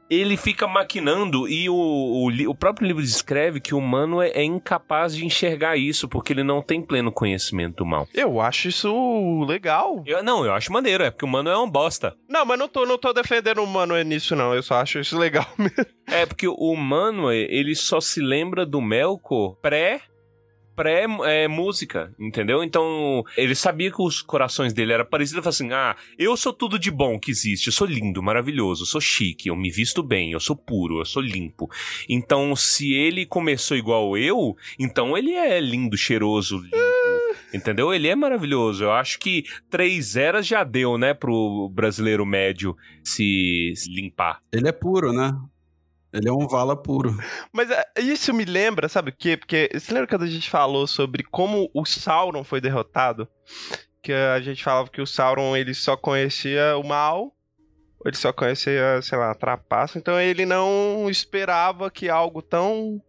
[SPEAKER 1] Ele fica maquinando e o, o, o próprio livro descreve que o humano é, é incapaz de enxergar isso porque ele não tem pleno conhecimento do mal.
[SPEAKER 2] Eu acho isso legal.
[SPEAKER 1] Eu, não, eu acho maneiro, é porque o humano é um bosta.
[SPEAKER 2] Não, mas não tô, não tô defendendo o mano nisso, não. Eu só acho isso legal mesmo.
[SPEAKER 1] É porque o humano, ele só se lembra do Melkor pré pré é, entendeu? Então, ele sabia que os corações dele eram parecidos, ele falou assim: "Ah, eu sou tudo de bom que existe, eu sou lindo, maravilhoso, eu sou chique, eu me visto bem, eu sou puro, eu sou limpo". Então, se ele começou igual eu, então ele é lindo, cheiroso, limpo. Entendeu? Ele é maravilhoso. Eu acho que três eras já deu, né, pro brasileiro médio se limpar.
[SPEAKER 3] Ele é puro, né? Ele é um vala puro.
[SPEAKER 2] Mas é, isso me lembra, sabe o quê? Porque você lembra quando a gente falou sobre como o Sauron foi derrotado? Que a gente falava que o Sauron ele só conhecia o mal, ele só conhecia, sei lá, a trapaça, então ele não esperava que algo tão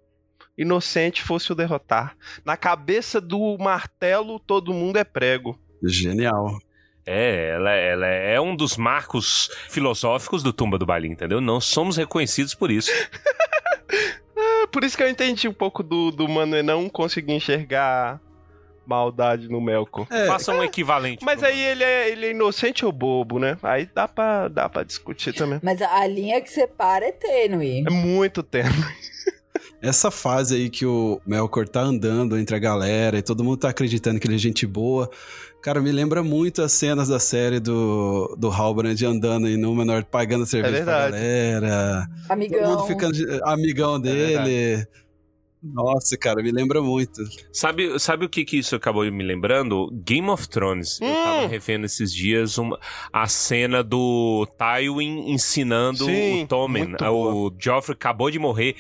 [SPEAKER 2] inocente fosse o derrotar. Na cabeça do martelo, todo mundo é prego.
[SPEAKER 3] Genial.
[SPEAKER 1] É, ela, ela é um dos marcos filosóficos do Tumba do Balim, entendeu? Não somos reconhecidos por isso.
[SPEAKER 2] É por isso que eu entendi um pouco do, do Mano não conseguir enxergar maldade no Melkor.
[SPEAKER 3] É,
[SPEAKER 1] Faça um equivalente.
[SPEAKER 2] Mas aí ele é, ele é inocente ou bobo, né? Aí dá pra, dá pra discutir também.
[SPEAKER 4] Mas a, linha que separa é tênue.
[SPEAKER 2] É muito tempo.
[SPEAKER 3] Essa fase aí que o Melkor tá andando entre a galera e todo mundo tá acreditando que ele é gente boa. Cara, me lembra muito as cenas da série do, do Halbrand andando em Númenor, pagando cerveja pra
[SPEAKER 2] verdade.
[SPEAKER 3] galera. Todo
[SPEAKER 4] Amigão.
[SPEAKER 3] mundo ficando de- amigão dele. Nossa, cara, me lembra muito.
[SPEAKER 1] Sabe, sabe o que, que isso acabou me lembrando? Game of Thrones. Eu
[SPEAKER 2] Hum.
[SPEAKER 1] tava revendo esses dias uma, a cena do Tywin ensinando
[SPEAKER 2] Sim,
[SPEAKER 1] o Tommen. O Joffrey acabou de morrer.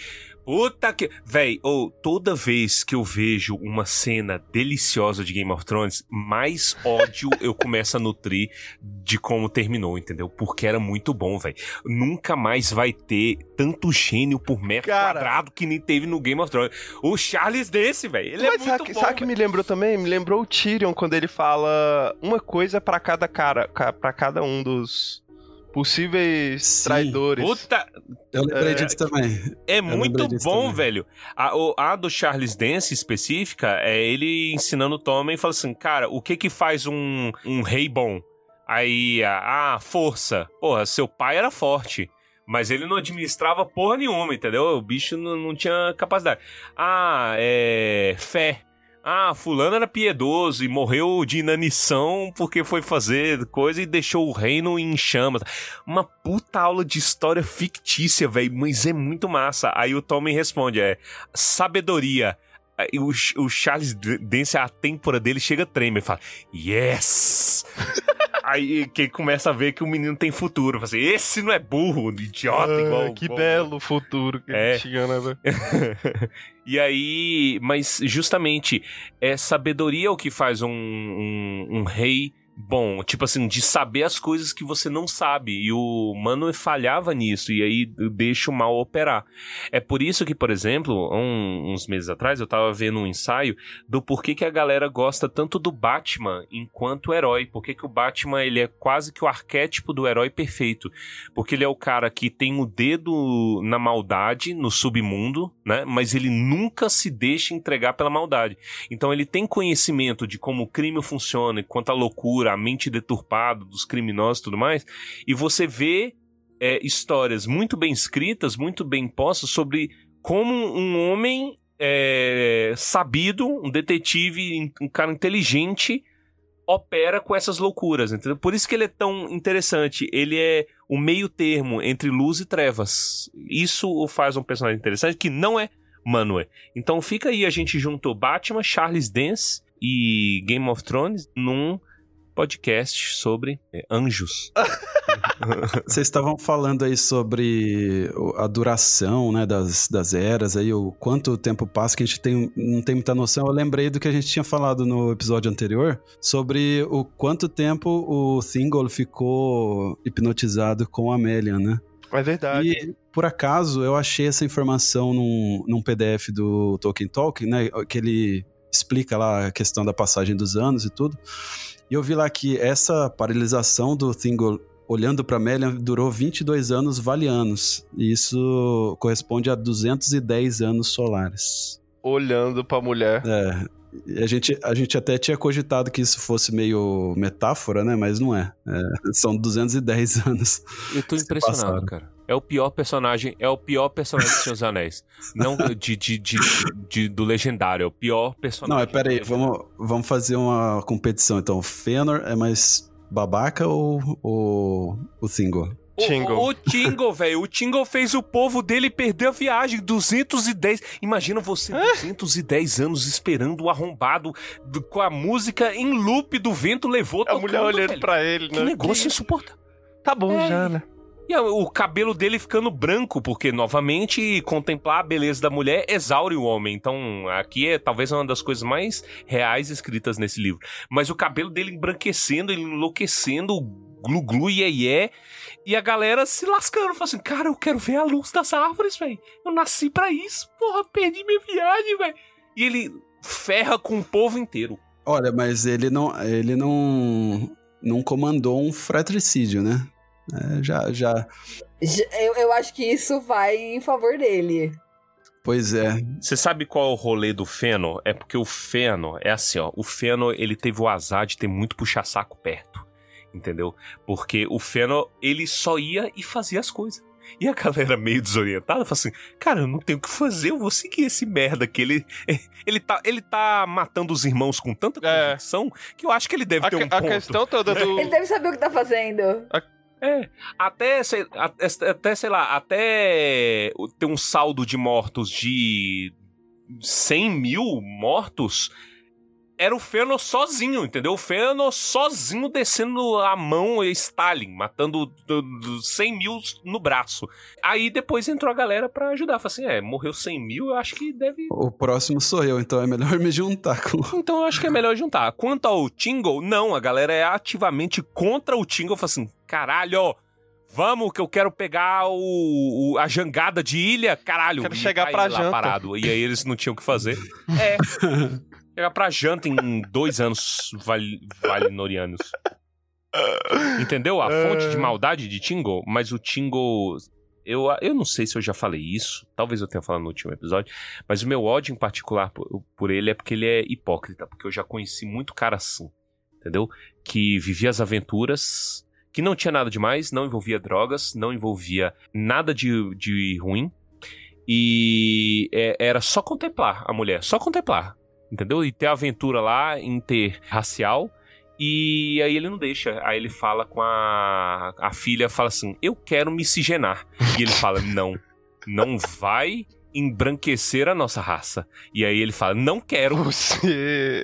[SPEAKER 1] Puta que. Véi, ou toda vez que eu vejo uma cena deliciosa de Game of Thrones, mais ódio eu começo a nutrir de como terminou, entendeu? Porque era muito bom, véi. Nunca mais vai ter tanto gênio por metro
[SPEAKER 2] Cara.
[SPEAKER 1] quadrado que nem teve no Game of Thrones. O Charles desse, velho. Ele é
[SPEAKER 2] Mas
[SPEAKER 1] muito
[SPEAKER 2] sabe,
[SPEAKER 1] bom.
[SPEAKER 2] sabe que
[SPEAKER 1] véi.
[SPEAKER 2] me lembrou também? Me lembrou o Tyrion quando ele fala uma coisa pra cada cara, ca- pra cada um dos possíveis
[SPEAKER 3] Sim.
[SPEAKER 2] traidores.
[SPEAKER 1] Puta,
[SPEAKER 3] Eu lembrei
[SPEAKER 2] É,
[SPEAKER 3] disso também.
[SPEAKER 1] é muito bom,
[SPEAKER 3] também.
[SPEAKER 1] velho. A, o- a do Charles Dance específica é ele ensinando o Tommen e fala assim: cara, o que que faz um, um rei bom? Aí, a ah, força. Porra, seu pai era forte. Mas ele não administrava porra nenhuma, entendeu? O bicho não, não tinha capacidade. Ah, é. Fé. Ah, fulano era piedoso e morreu de inanição porque foi fazer coisa e deixou o reino em chamas. Uma puta aula de história fictícia, velho, mas é muito massa. Aí o Tommy responde, é sabedoria. Aí o, o Charles Dance, a têmpora dele chega a tremer, fala, yes! aí que começa a ver que o menino tem futuro. Fala assim, esse não é burro, idiota,
[SPEAKER 2] Ah,
[SPEAKER 1] igual.
[SPEAKER 2] que
[SPEAKER 1] igual-
[SPEAKER 2] belo futuro que
[SPEAKER 1] É.
[SPEAKER 2] ele tinha, né?
[SPEAKER 1] e aí, mas justamente é sabedoria o que faz um, um, um rei bom, tipo assim, de saber as coisas que você não sabe. E o Mano falhava nisso, e aí deixa o mal operar. É por isso que, por exemplo, um- uns meses atrás eu tava vendo um ensaio do porquê que a galera gosta tanto do Batman enquanto herói. Porque que o Batman ele é quase que o arquétipo do herói perfeito. Porque ele é o cara que tem o dedo na maldade, no submundo, né? Mas ele nunca se deixa entregar pela maldade. Então ele tem conhecimento de como o crime funciona, quanto a loucura, a mente deturpada dos criminosos e tudo mais. E você vê é, histórias muito bem escritas, muito bem postas sobre como um homem é, sabido, um detetive, um cara inteligente, opera com essas loucuras, entendeu? Por isso que ele é tão interessante. Ele é o meio termo entre luz e trevas. Isso o faz um personagem interessante que não é Manuel. Então fica aí, a gente juntou Batman, Charles Dance e Game of Thrones num podcast sobre é, anjos.
[SPEAKER 3] Vocês estavam falando aí sobre a duração, né, das, das eras, aí o quanto tempo passa que a gente tem, não tem muita noção. Eu lembrei do que a gente tinha falado no episódio anterior sobre o quanto tempo o Thingol ficou hipnotizado com a Amélia, né?
[SPEAKER 2] É verdade.
[SPEAKER 3] E, por acaso, eu achei essa informação num, num PDF do Tolkien Talk, né? Que ele explica lá a questão da passagem dos anos e tudo. E eu vi lá que essa paralisação do Thingol olhando para Melian durou 22 anos valianos. E isso corresponde a 210 anos solares.
[SPEAKER 2] Olhando pra mulher.
[SPEAKER 3] É. e A gente, a gente até tinha cogitado que isso fosse meio metáfora, né? Mas não é. É, são 210 anos.
[SPEAKER 1] Eu tô impressionado, cara. É o pior personagem, é o pior personagem do Senhor dos Anéis. Não de, de, de, de- do legendário, é o pior personagem.
[SPEAKER 3] Não, mas pera aí, vamos, vamos fazer uma competição. Então, o Fëanor é mais babaca ou o, o Thingol?
[SPEAKER 1] O-
[SPEAKER 2] Tingle.
[SPEAKER 1] O, o Tingle, velho. O Tingle fez o povo dele perder a viagem. 210. Imagina você 210 anos esperando o arrombado do- com a música em loop do vento levou
[SPEAKER 2] A
[SPEAKER 1] tocando,
[SPEAKER 2] mulher olhando
[SPEAKER 1] velho.
[SPEAKER 2] pra ele,
[SPEAKER 1] Que
[SPEAKER 2] né?
[SPEAKER 1] negócio insuportável.
[SPEAKER 2] Tá bom
[SPEAKER 1] É.
[SPEAKER 2] já, né?
[SPEAKER 1] E o cabelo dele ficando branco, porque, novamente, contemplar a beleza da mulher exaure o homem. Então, aqui é talvez uma das coisas mais reais escritas nesse livro. Mas o cabelo dele embranquecendo, ele enlouquecendo, glu-glu, iê e a galera se lascando. Falando assim, cara, eu quero ver a luz das árvores, velho. Eu nasci pra isso. Porra, perdi minha viagem, velho. E ele ferra com o povo inteiro.
[SPEAKER 3] Olha, mas ele não, ele não, não comandou um fratricídio, né? É, já, já.
[SPEAKER 4] Eu, eu acho que isso vai em favor dele.
[SPEAKER 3] Pois é.
[SPEAKER 1] Você sabe qual é o rolê do Fëanor? É porque o Fëanor é assim, ó. O Fëanor, ele teve o azar de ter muito puxa-saco perto. Entendeu? Porque o Fëanor, ele só ia e fazia as coisas. E a galera meio desorientada fala assim: Cara, eu não tenho o que fazer, eu vou seguir esse merda que ele. Ele tá, ele tá matando os irmãos com tanta
[SPEAKER 2] É.
[SPEAKER 1] convicção que eu acho que ele deve
[SPEAKER 2] A,
[SPEAKER 1] ter um
[SPEAKER 2] a
[SPEAKER 1] ponto.
[SPEAKER 2] questão toda do.
[SPEAKER 4] Ele deve saber o que tá fazendo.
[SPEAKER 1] É, até, sei, até, sei lá, até ter um saldo de mortos de 100 mil mortos, era o Fëanor sozinho, entendeu? O Fëanor sozinho descendo a mão e Stalin, matando do- do 100 mil no braço. Aí depois entrou a galera pra ajudar. Falei assim, é, morreu 100 mil, eu acho que deve...
[SPEAKER 3] O próximo sou eu, então é melhor me juntar com.
[SPEAKER 1] Então eu acho que é melhor juntar. Quanto ao Tingle, não, a galera é ativamente contra o Tingle. Fala assim, caralho, vamos que eu quero pegar o, o- a jangada de ilha, caralho.
[SPEAKER 2] Quero chegar
[SPEAKER 1] tá
[SPEAKER 2] pra janta.
[SPEAKER 1] Parado. E aí eles não tinham o que fazer. É. Chegar pra janta em dois anos vale, valinorianos. Entendeu? A fonte de maldade de Tingle, mas o Tingle. Eu, eu não sei se eu já falei isso, talvez eu tenha falado no último episódio, mas o meu ódio em particular por, por ele é porque ele é hipócrita, porque eu já conheci muito cara assim, entendeu? Que vivia as aventuras, que não tinha nada demais, não envolvia drogas, não envolvia nada de, de ruim, e é- era só contemplar a mulher, só contemplar, entendeu? E ter aventura lá, interracial, e aí ele não deixa. Aí ele fala com a, a filha, fala assim: Eu quero miscigenar. E ele fala: Não, não vai embranquecer a nossa raça. E aí ele fala: Não quero.
[SPEAKER 2] Você.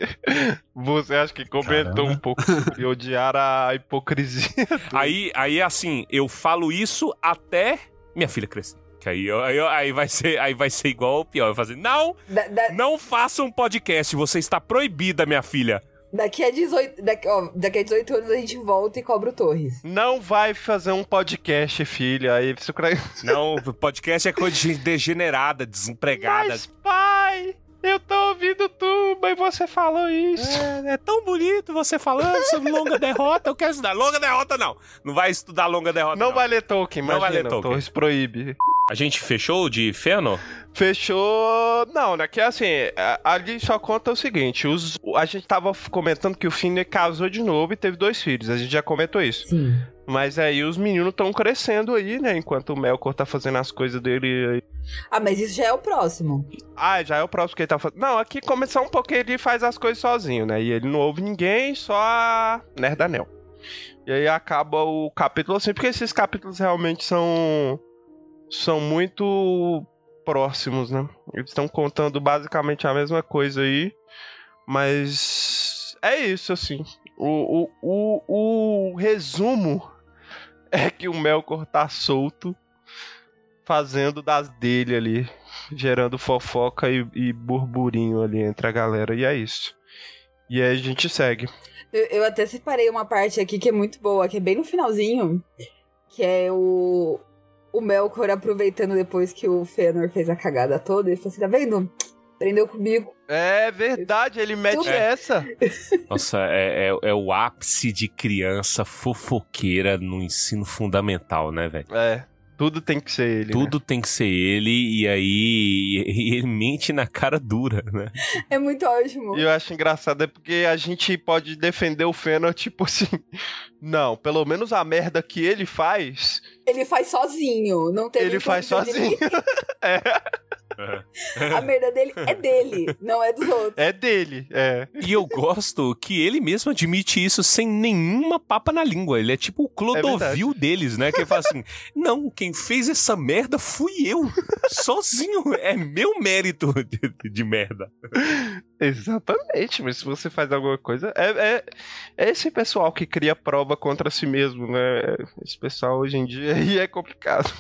[SPEAKER 2] Você acha que comentou
[SPEAKER 3] Caramba.
[SPEAKER 2] um pouco sobre odiar a hipocrisia.
[SPEAKER 1] Aí, aí, assim, eu falo isso até minha filha crescer. Que aí, eu- aí, eu- aí, vai ser, aí vai ser igual ou pior. Eu fazer: Não,
[SPEAKER 4] Da- da-
[SPEAKER 1] não faça um podcast. Você está proibida, minha filha.
[SPEAKER 4] daqui, a 18, daqui, ó, daqui a 18 anos a gente volta e cobra o Torres.
[SPEAKER 2] Não vai fazer um podcast, filha. Aí você.
[SPEAKER 1] Não, podcast é coisa de gente degenerada, desempregada.
[SPEAKER 2] Mas, pai, eu tô ouvindo tu, mas você falou isso.
[SPEAKER 1] É, é tão bonito você falando sobre longa derrota. Eu quero estudar. Longa derrota, não. Não vai estudar longa derrota.
[SPEAKER 2] Não, vai ler Tolkien,
[SPEAKER 1] Não
[SPEAKER 2] imagina.
[SPEAKER 1] vai ler Tolkien.
[SPEAKER 2] Torres proíbe.
[SPEAKER 1] A gente fechou de Fëanor?
[SPEAKER 2] Fechou. Não, né? Que assim, a- ali só conta o seguinte: os, a gente tava comentando que o Finner casou de novo e teve dois filhos. A gente já comentou isso.
[SPEAKER 4] Sim.
[SPEAKER 2] Mas aí os meninos estão crescendo aí, né? Enquanto o Melkor tá fazendo as coisas dele aí.
[SPEAKER 4] Ah, mas isso já é o próximo.
[SPEAKER 2] Ah, já é o próximo que ele tá fazendo. Não, aqui começar um pouquinho ele faz as coisas sozinho, né? E ele não ouve ninguém, só a Nerdanel. E aí acaba o capítulo assim, porque esses capítulos realmente são. São muito próximos, né? Eles estão contando basicamente a mesma coisa aí. Mas. É isso, assim. O, o, o, o resumo é que o Melkor tá solto, fazendo das dele ali gerando fofoca e, e burburinho ali entre a galera. E é isso. E aí a gente segue.
[SPEAKER 4] Eu, eu até separei uma parte aqui que é muito boa, que é bem no finalzinho, que é o, o Melkor aproveitando depois que o Fëanor fez a cagada toda, ele falou assim, tá vendo? Prendeu comigo.
[SPEAKER 2] É verdade, ele mete
[SPEAKER 4] Tudo-
[SPEAKER 2] essa.
[SPEAKER 1] Nossa, é, é, é o ápice de criança fofoqueira no ensino fundamental, né, velho?
[SPEAKER 2] É, tudo tem que ser ele. né?
[SPEAKER 1] Tudo tem que ser ele, e aí e ele mente na cara dura, né?
[SPEAKER 4] É muito ótimo.
[SPEAKER 2] E eu acho engraçado é porque a gente pode defender o Fëanor, tipo assim. Não, pelo menos a merda que ele faz,
[SPEAKER 4] Ele faz sozinho, não tem
[SPEAKER 2] ele faz sozinho. é,
[SPEAKER 4] A merda dele é dele, não é dos outros.
[SPEAKER 2] é dele, é.
[SPEAKER 1] E eu gosto que ele mesmo admite isso sem nenhuma papa na língua. Ele é tipo o Clodovil deles, né? Que ele fala assim: Não, quem fez essa merda fui eu. Sozinho. É meu mérito de, de merda.
[SPEAKER 2] Exatamente, mas se você faz alguma coisa. É, é, é esse pessoal que cria prova contra si mesmo, né? Esse pessoal hoje em dia aí é complicado.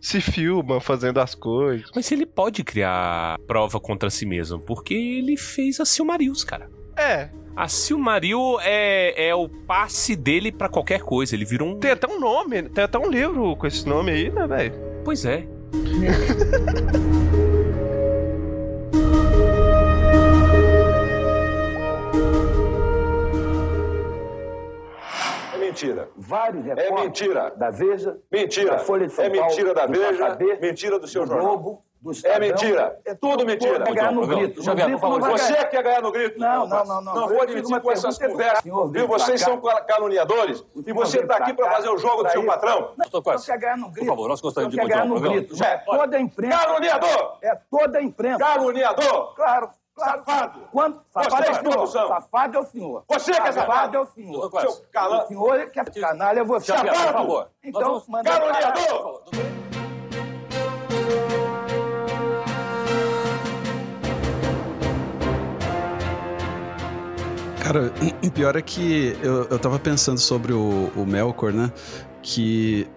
[SPEAKER 2] Se filma fazendo as coisas.
[SPEAKER 1] Mas ele pode criar prova contra si mesmo, porque ele fez a Silmarils, cara.
[SPEAKER 2] É,
[SPEAKER 1] A Silmaril é, é o passe dele pra qualquer coisa. Ele virou um.
[SPEAKER 2] tem até um nome, tem até um livro com esse nome aí, né, velho?
[SPEAKER 1] Pois é.
[SPEAKER 7] Mentira.
[SPEAKER 8] Vários
[SPEAKER 7] É mentira.
[SPEAKER 8] da Veja,
[SPEAKER 7] Mentira.
[SPEAKER 8] da Folha de São
[SPEAKER 7] É mentira da
[SPEAKER 8] Paulo, do
[SPEAKER 7] Veja, mentira do seu
[SPEAKER 8] do
[SPEAKER 7] jornal.
[SPEAKER 8] Globo, do
[SPEAKER 7] É mentira. É tudo mentira.
[SPEAKER 8] Vai ganhar no
[SPEAKER 7] Então,
[SPEAKER 8] grito. No grito
[SPEAKER 7] favor,
[SPEAKER 8] não vai
[SPEAKER 7] Você
[SPEAKER 8] ganhar.
[SPEAKER 7] quer ganhar no grito?
[SPEAKER 8] Não, não, não, não.
[SPEAKER 7] Não vou admitir com essas conversas.
[SPEAKER 8] senhor
[SPEAKER 7] Viu? Vocês são cal- caluniadores e você está aqui para fazer o jogo do seu patrão.
[SPEAKER 8] Só quer ganhar no grito.
[SPEAKER 7] Por favor, nós gostaríamos de
[SPEAKER 8] no
[SPEAKER 7] continuar o
[SPEAKER 8] grito.
[SPEAKER 7] programa.
[SPEAKER 8] É toda a imprensa.
[SPEAKER 7] Caluniador!
[SPEAKER 8] É toda a imprensa.
[SPEAKER 7] Caluniador!
[SPEAKER 8] Claro, claro.
[SPEAKER 7] Safado!
[SPEAKER 8] Quando, safado é o senhor. Safado é o senhor.
[SPEAKER 7] Você que é safado.
[SPEAKER 8] Safado é o senhor.
[SPEAKER 7] Seu calão.
[SPEAKER 8] O senhor que é canalha é você.
[SPEAKER 7] Xavier, por
[SPEAKER 8] Safado.
[SPEAKER 7] favor.
[SPEAKER 8] Então, manda
[SPEAKER 7] Caluniador!
[SPEAKER 3] Cara, o pior é que eu, eu tava pensando sobre o, o Melkor, né? Que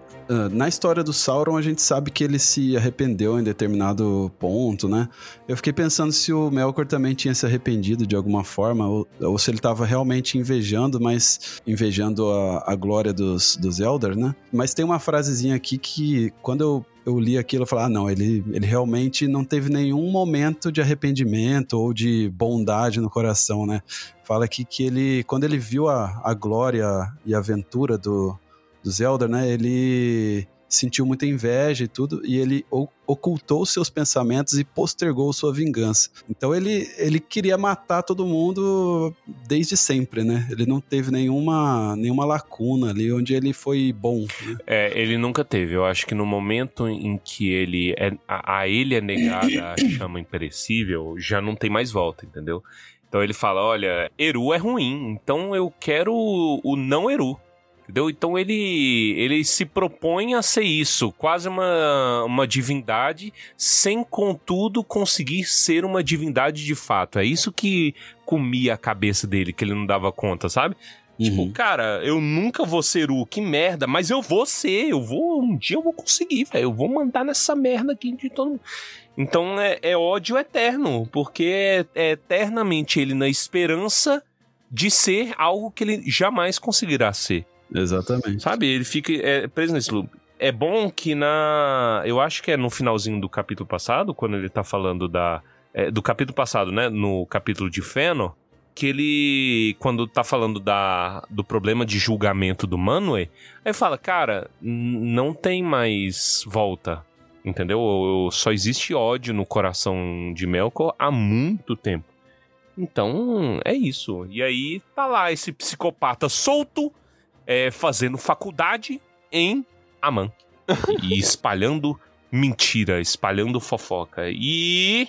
[SPEAKER 3] na história do Sauron a gente sabe que ele se arrependeu em determinado ponto, né? Eu fiquei pensando se o Melkor também tinha se arrependido de alguma forma, ou, ou se ele tava realmente invejando, mas invejando a, a glória dos, dos Eldar, né? Mas tem uma frasezinha aqui que quando eu eu li aquilo e falei, ah, não, ele, ele realmente não teve nenhum momento de arrependimento ou de bondade no coração, né? Fala aqui que ele, quando ele viu a, a glória e a aventura do, do Zelda, né? Ele sentiu muita inveja e tudo, e ele ocultou seus pensamentos e postergou sua vingança. Então ele, ele queria matar todo mundo desde sempre, né? Ele não teve nenhuma, nenhuma lacuna ali onde ele foi bom. né?
[SPEAKER 1] É, ele nunca teve. Eu acho que no momento em que ele é, a, a ele é negada a chama imperecível, já não tem mais volta, entendeu? Então ele fala: olha, Eru é ruim, então eu quero o, o não Eru. Entendeu? Então ele, ele se propõe a ser isso, quase uma, uma divindade, sem contudo conseguir ser uma divindade de fato. É isso que comia a cabeça dele, que ele não dava conta, sabe? Tipo,
[SPEAKER 3] Uhum.
[SPEAKER 1] cara, eu nunca vou ser o que merda, mas eu vou ser, eu vou, um dia eu vou conseguir, velho, eu vou mandar nessa merda aqui de todo mundo. Então é, é ódio eterno, porque é, é eternamente ele na esperança de ser algo que ele jamais conseguirá ser.
[SPEAKER 3] Exatamente.
[SPEAKER 1] Sabe? Ele fica é, preso nesse loop. É bom que na. Eu acho que é no finalzinho do capítulo passado, quando ele tá falando da. é, do capítulo passado, né? No capítulo de Fëanor, que ele. Quando tá falando da, do problema de julgamento do Manwë, aí fala, cara, não tem mais volta. Entendeu? O- Só existe ódio no coração de Melkor há muito tempo. Então, é isso. E aí tá lá esse psicopata solto é, fazendo faculdade em Amman. e espalhando mentira, espalhando fofoca. E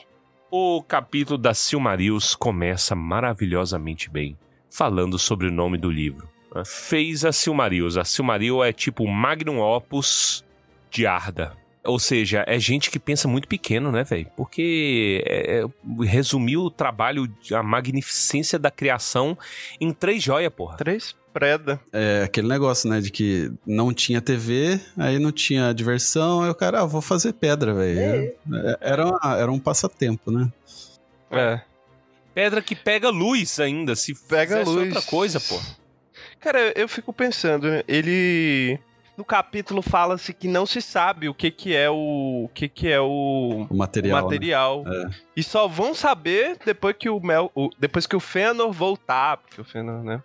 [SPEAKER 1] o capítulo da Silmarils começa maravilhosamente bem, falando sobre o nome do livro. né? Fez a Silmarils. A Silmaril é tipo magnum opus de Arda. Ou seja, é gente que pensa muito pequeno, né, velho? Porque é, é, resumiu o trabalho, a magnificência da criação em três joias, porra.
[SPEAKER 2] Três preda.
[SPEAKER 3] É aquele negócio, né, de que não tinha TV, aí não tinha diversão, aí o cara, ah, vou fazer pedra, velho. É, Era, uma- era um passatempo, né?
[SPEAKER 2] É.
[SPEAKER 1] Pedra que pega luz ainda, se
[SPEAKER 2] Pega luz.
[SPEAKER 1] outra coisa, pô.
[SPEAKER 2] Cara, eu fico pensando, né, ele no capítulo fala-se que não se sabe o que que é o o que que é o,
[SPEAKER 3] O material.
[SPEAKER 2] o material.
[SPEAKER 3] né?
[SPEAKER 2] E só vão saber depois que o Mel, o- depois que o Fëanor voltar, porque o Fëanor, né?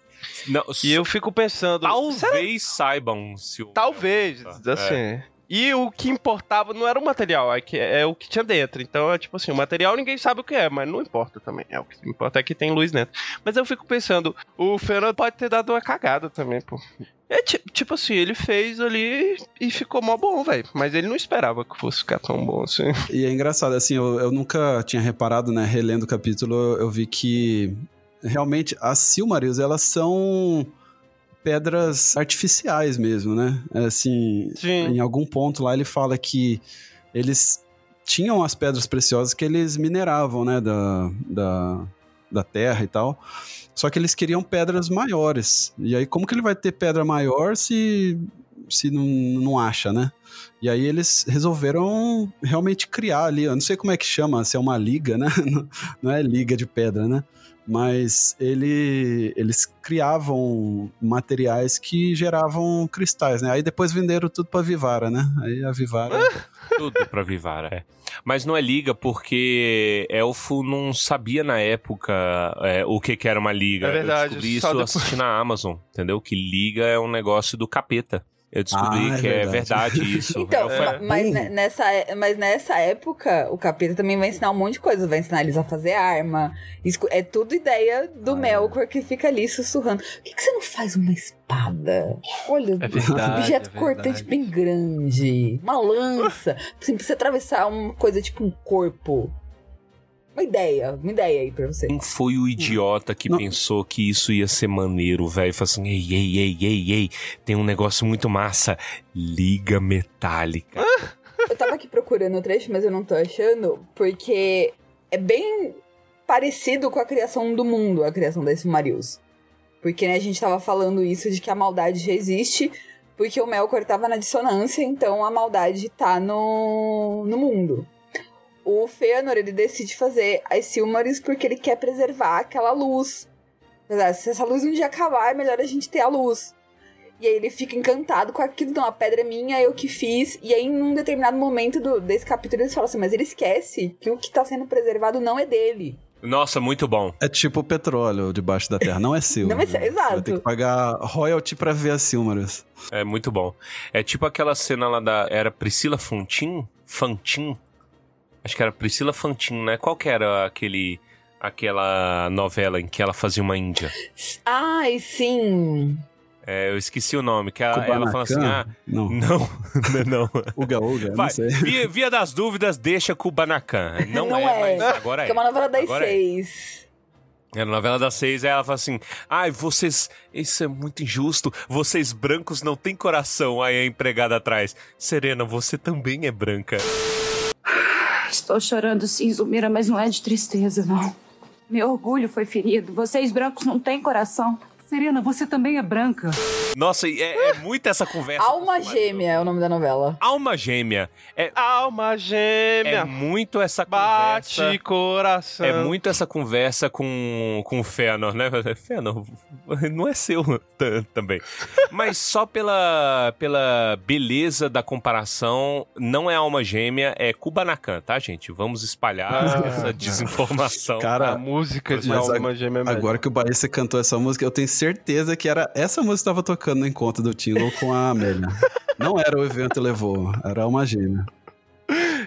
[SPEAKER 1] Não,
[SPEAKER 2] E eu fico pensando,
[SPEAKER 1] talvez saibam se o
[SPEAKER 2] talvez,
[SPEAKER 1] É.
[SPEAKER 2] assim. E o que importava não era o material, é, que, é o que tinha dentro. Então é tipo assim, o material ninguém sabe o que é, mas não importa também. É, o que importa é que tem luz dentro. Mas eu fico pensando, o Fernando pode ter dado uma cagada também, pô. É ti- tipo assim, ele fez ali e ficou mó bom, velho. Mas ele não esperava que fosse ficar tão bom assim.
[SPEAKER 3] E é engraçado, assim, eu, eu nunca tinha reparado, né, relendo o capítulo, eu, eu vi que realmente as Silmarils, elas são pedras artificiais mesmo, né? É, Assim,
[SPEAKER 2] Sim.
[SPEAKER 3] em algum ponto lá ele fala que eles tinham as pedras preciosas que eles mineravam, né, da, da, da terra e tal. Só que eles queriam pedras maiores. E aí, como que ele vai ter pedra maior se, se não, não acha, né? E aí eles resolveram realmente criar ali. Eu não sei como é que chama, se é uma liga, né? Não- é liga de pedra, né? Mas ele, eles criavam materiais que geravam cristais, né? Aí depois venderam tudo pra Vivara, né? Aí a Vivara.
[SPEAKER 1] Tudo pra Vivara, é. Mas não é liga porque Elfo não sabia na época é, o que, que era uma liga.
[SPEAKER 2] É verdade,
[SPEAKER 1] Eu descobri isso
[SPEAKER 2] depois-
[SPEAKER 1] assistindo a Amazon, entendeu? Que liga é um negócio do capeta. Eu descobri
[SPEAKER 3] Ah, é
[SPEAKER 1] que é
[SPEAKER 3] verdade.
[SPEAKER 1] verdade isso.
[SPEAKER 4] Então,
[SPEAKER 1] é
[SPEAKER 4] ma- mas, nessa, é- mas nessa época, o capeta também vai ensinar um monte de coisa. Vai ensinar eles a fazer arma. É tudo ideia do Melkor que fica ali sussurrando. Por que, que você não faz uma espada? Olha,
[SPEAKER 2] É verdade,
[SPEAKER 4] objeto
[SPEAKER 2] é
[SPEAKER 4] cortante bem grande. Uma lança. Assim, pra você atravessar uma coisa tipo um corpo. Uma ideia, uma ideia aí pra você.
[SPEAKER 1] Quem foi o idiota que
[SPEAKER 3] Não.
[SPEAKER 1] pensou que isso ia ser maneiro, velho? Falou assim: ei, ei, ei, ei, ei, tem um negócio muito massa. Liga metálica.
[SPEAKER 4] Eu tava aqui procurando o trecho, mas eu não tô achando, porque é bem parecido com a criação do mundo, a criação das Silmarils. Porque né, a gente tava falando isso de que a maldade já existe, porque o Melkor tava na dissonância, então a maldade tá no, no mundo. O Fëanor, ele decide fazer as Silmarils porque ele quer preservar aquela luz. Apesar, Se essa luz um dia acabar, é melhor a gente ter a luz. E aí ele fica encantado com aquilo, não, a pedra é minha, eu que fiz. E aí, num determinado momento do- desse capítulo, eles falam assim, mas ele esquece que o que tá sendo preservado não é dele.
[SPEAKER 1] Nossa, muito bom.
[SPEAKER 3] É tipo o petróleo debaixo da terra, não é seu.
[SPEAKER 4] Não é seu?
[SPEAKER 3] Você vai
[SPEAKER 4] exato.
[SPEAKER 3] ter que pagar royalty pra ver as Silmarils.
[SPEAKER 1] É muito bom. É tipo aquela cena lá da. Era Priscila Fontin? Fantin? Acho que era Priscila Fantin, né? Qual que era aquele. Aquela novela em que ela fazia uma índia?
[SPEAKER 4] Ai, sim.
[SPEAKER 1] É, eu esqueci o nome. Que ela, ela fala assim: ah,
[SPEAKER 3] Não,
[SPEAKER 1] não, não.
[SPEAKER 3] Uga Uga,
[SPEAKER 1] Vai,
[SPEAKER 3] não sei.
[SPEAKER 1] via, via das dúvidas, deixa Kubanacan. Não,
[SPEAKER 4] Não
[SPEAKER 1] é,
[SPEAKER 4] é.
[SPEAKER 1] mas agora
[SPEAKER 4] Que
[SPEAKER 1] é.
[SPEAKER 4] é uma novela das
[SPEAKER 1] Agora é.
[SPEAKER 4] seis.
[SPEAKER 1] É, na novela das seis, ela fala assim: ai, vocês. Isso é muito injusto. Vocês brancos não têm coração. Aí a empregada atrás. Serena, você também é branca.
[SPEAKER 9] Estou chorando sim, Zumira, mas não é de tristeza, não. Meu orgulho foi ferido. Vocês brancos não têm coração.
[SPEAKER 10] Serena, você também é branca.
[SPEAKER 1] Nossa, é, é muito essa conversa.
[SPEAKER 4] Alma Gêmea é o nome da novela.
[SPEAKER 1] Alma Gêmea. É,
[SPEAKER 2] Alma
[SPEAKER 1] é
[SPEAKER 2] gêmea.
[SPEAKER 1] muito essa
[SPEAKER 2] Bate
[SPEAKER 1] conversa.
[SPEAKER 2] coração.
[SPEAKER 1] É muito essa conversa com, com o Fëanor, né? Fëanor, não é seu também. Mas só pela, pela beleza da comparação, não é alma gêmea, é Kubanacan, tá, gente? Vamos espalhar
[SPEAKER 2] Ah.
[SPEAKER 1] essa desinformação.
[SPEAKER 2] A
[SPEAKER 3] Cara,
[SPEAKER 2] música de alma gêmea mesmo.
[SPEAKER 3] agora que o Baessa cantou essa música, eu tenho certeza que era essa música que tava tocando no encontro do Tingle com a Amélia. Não era o evento levou, era uma gêmea.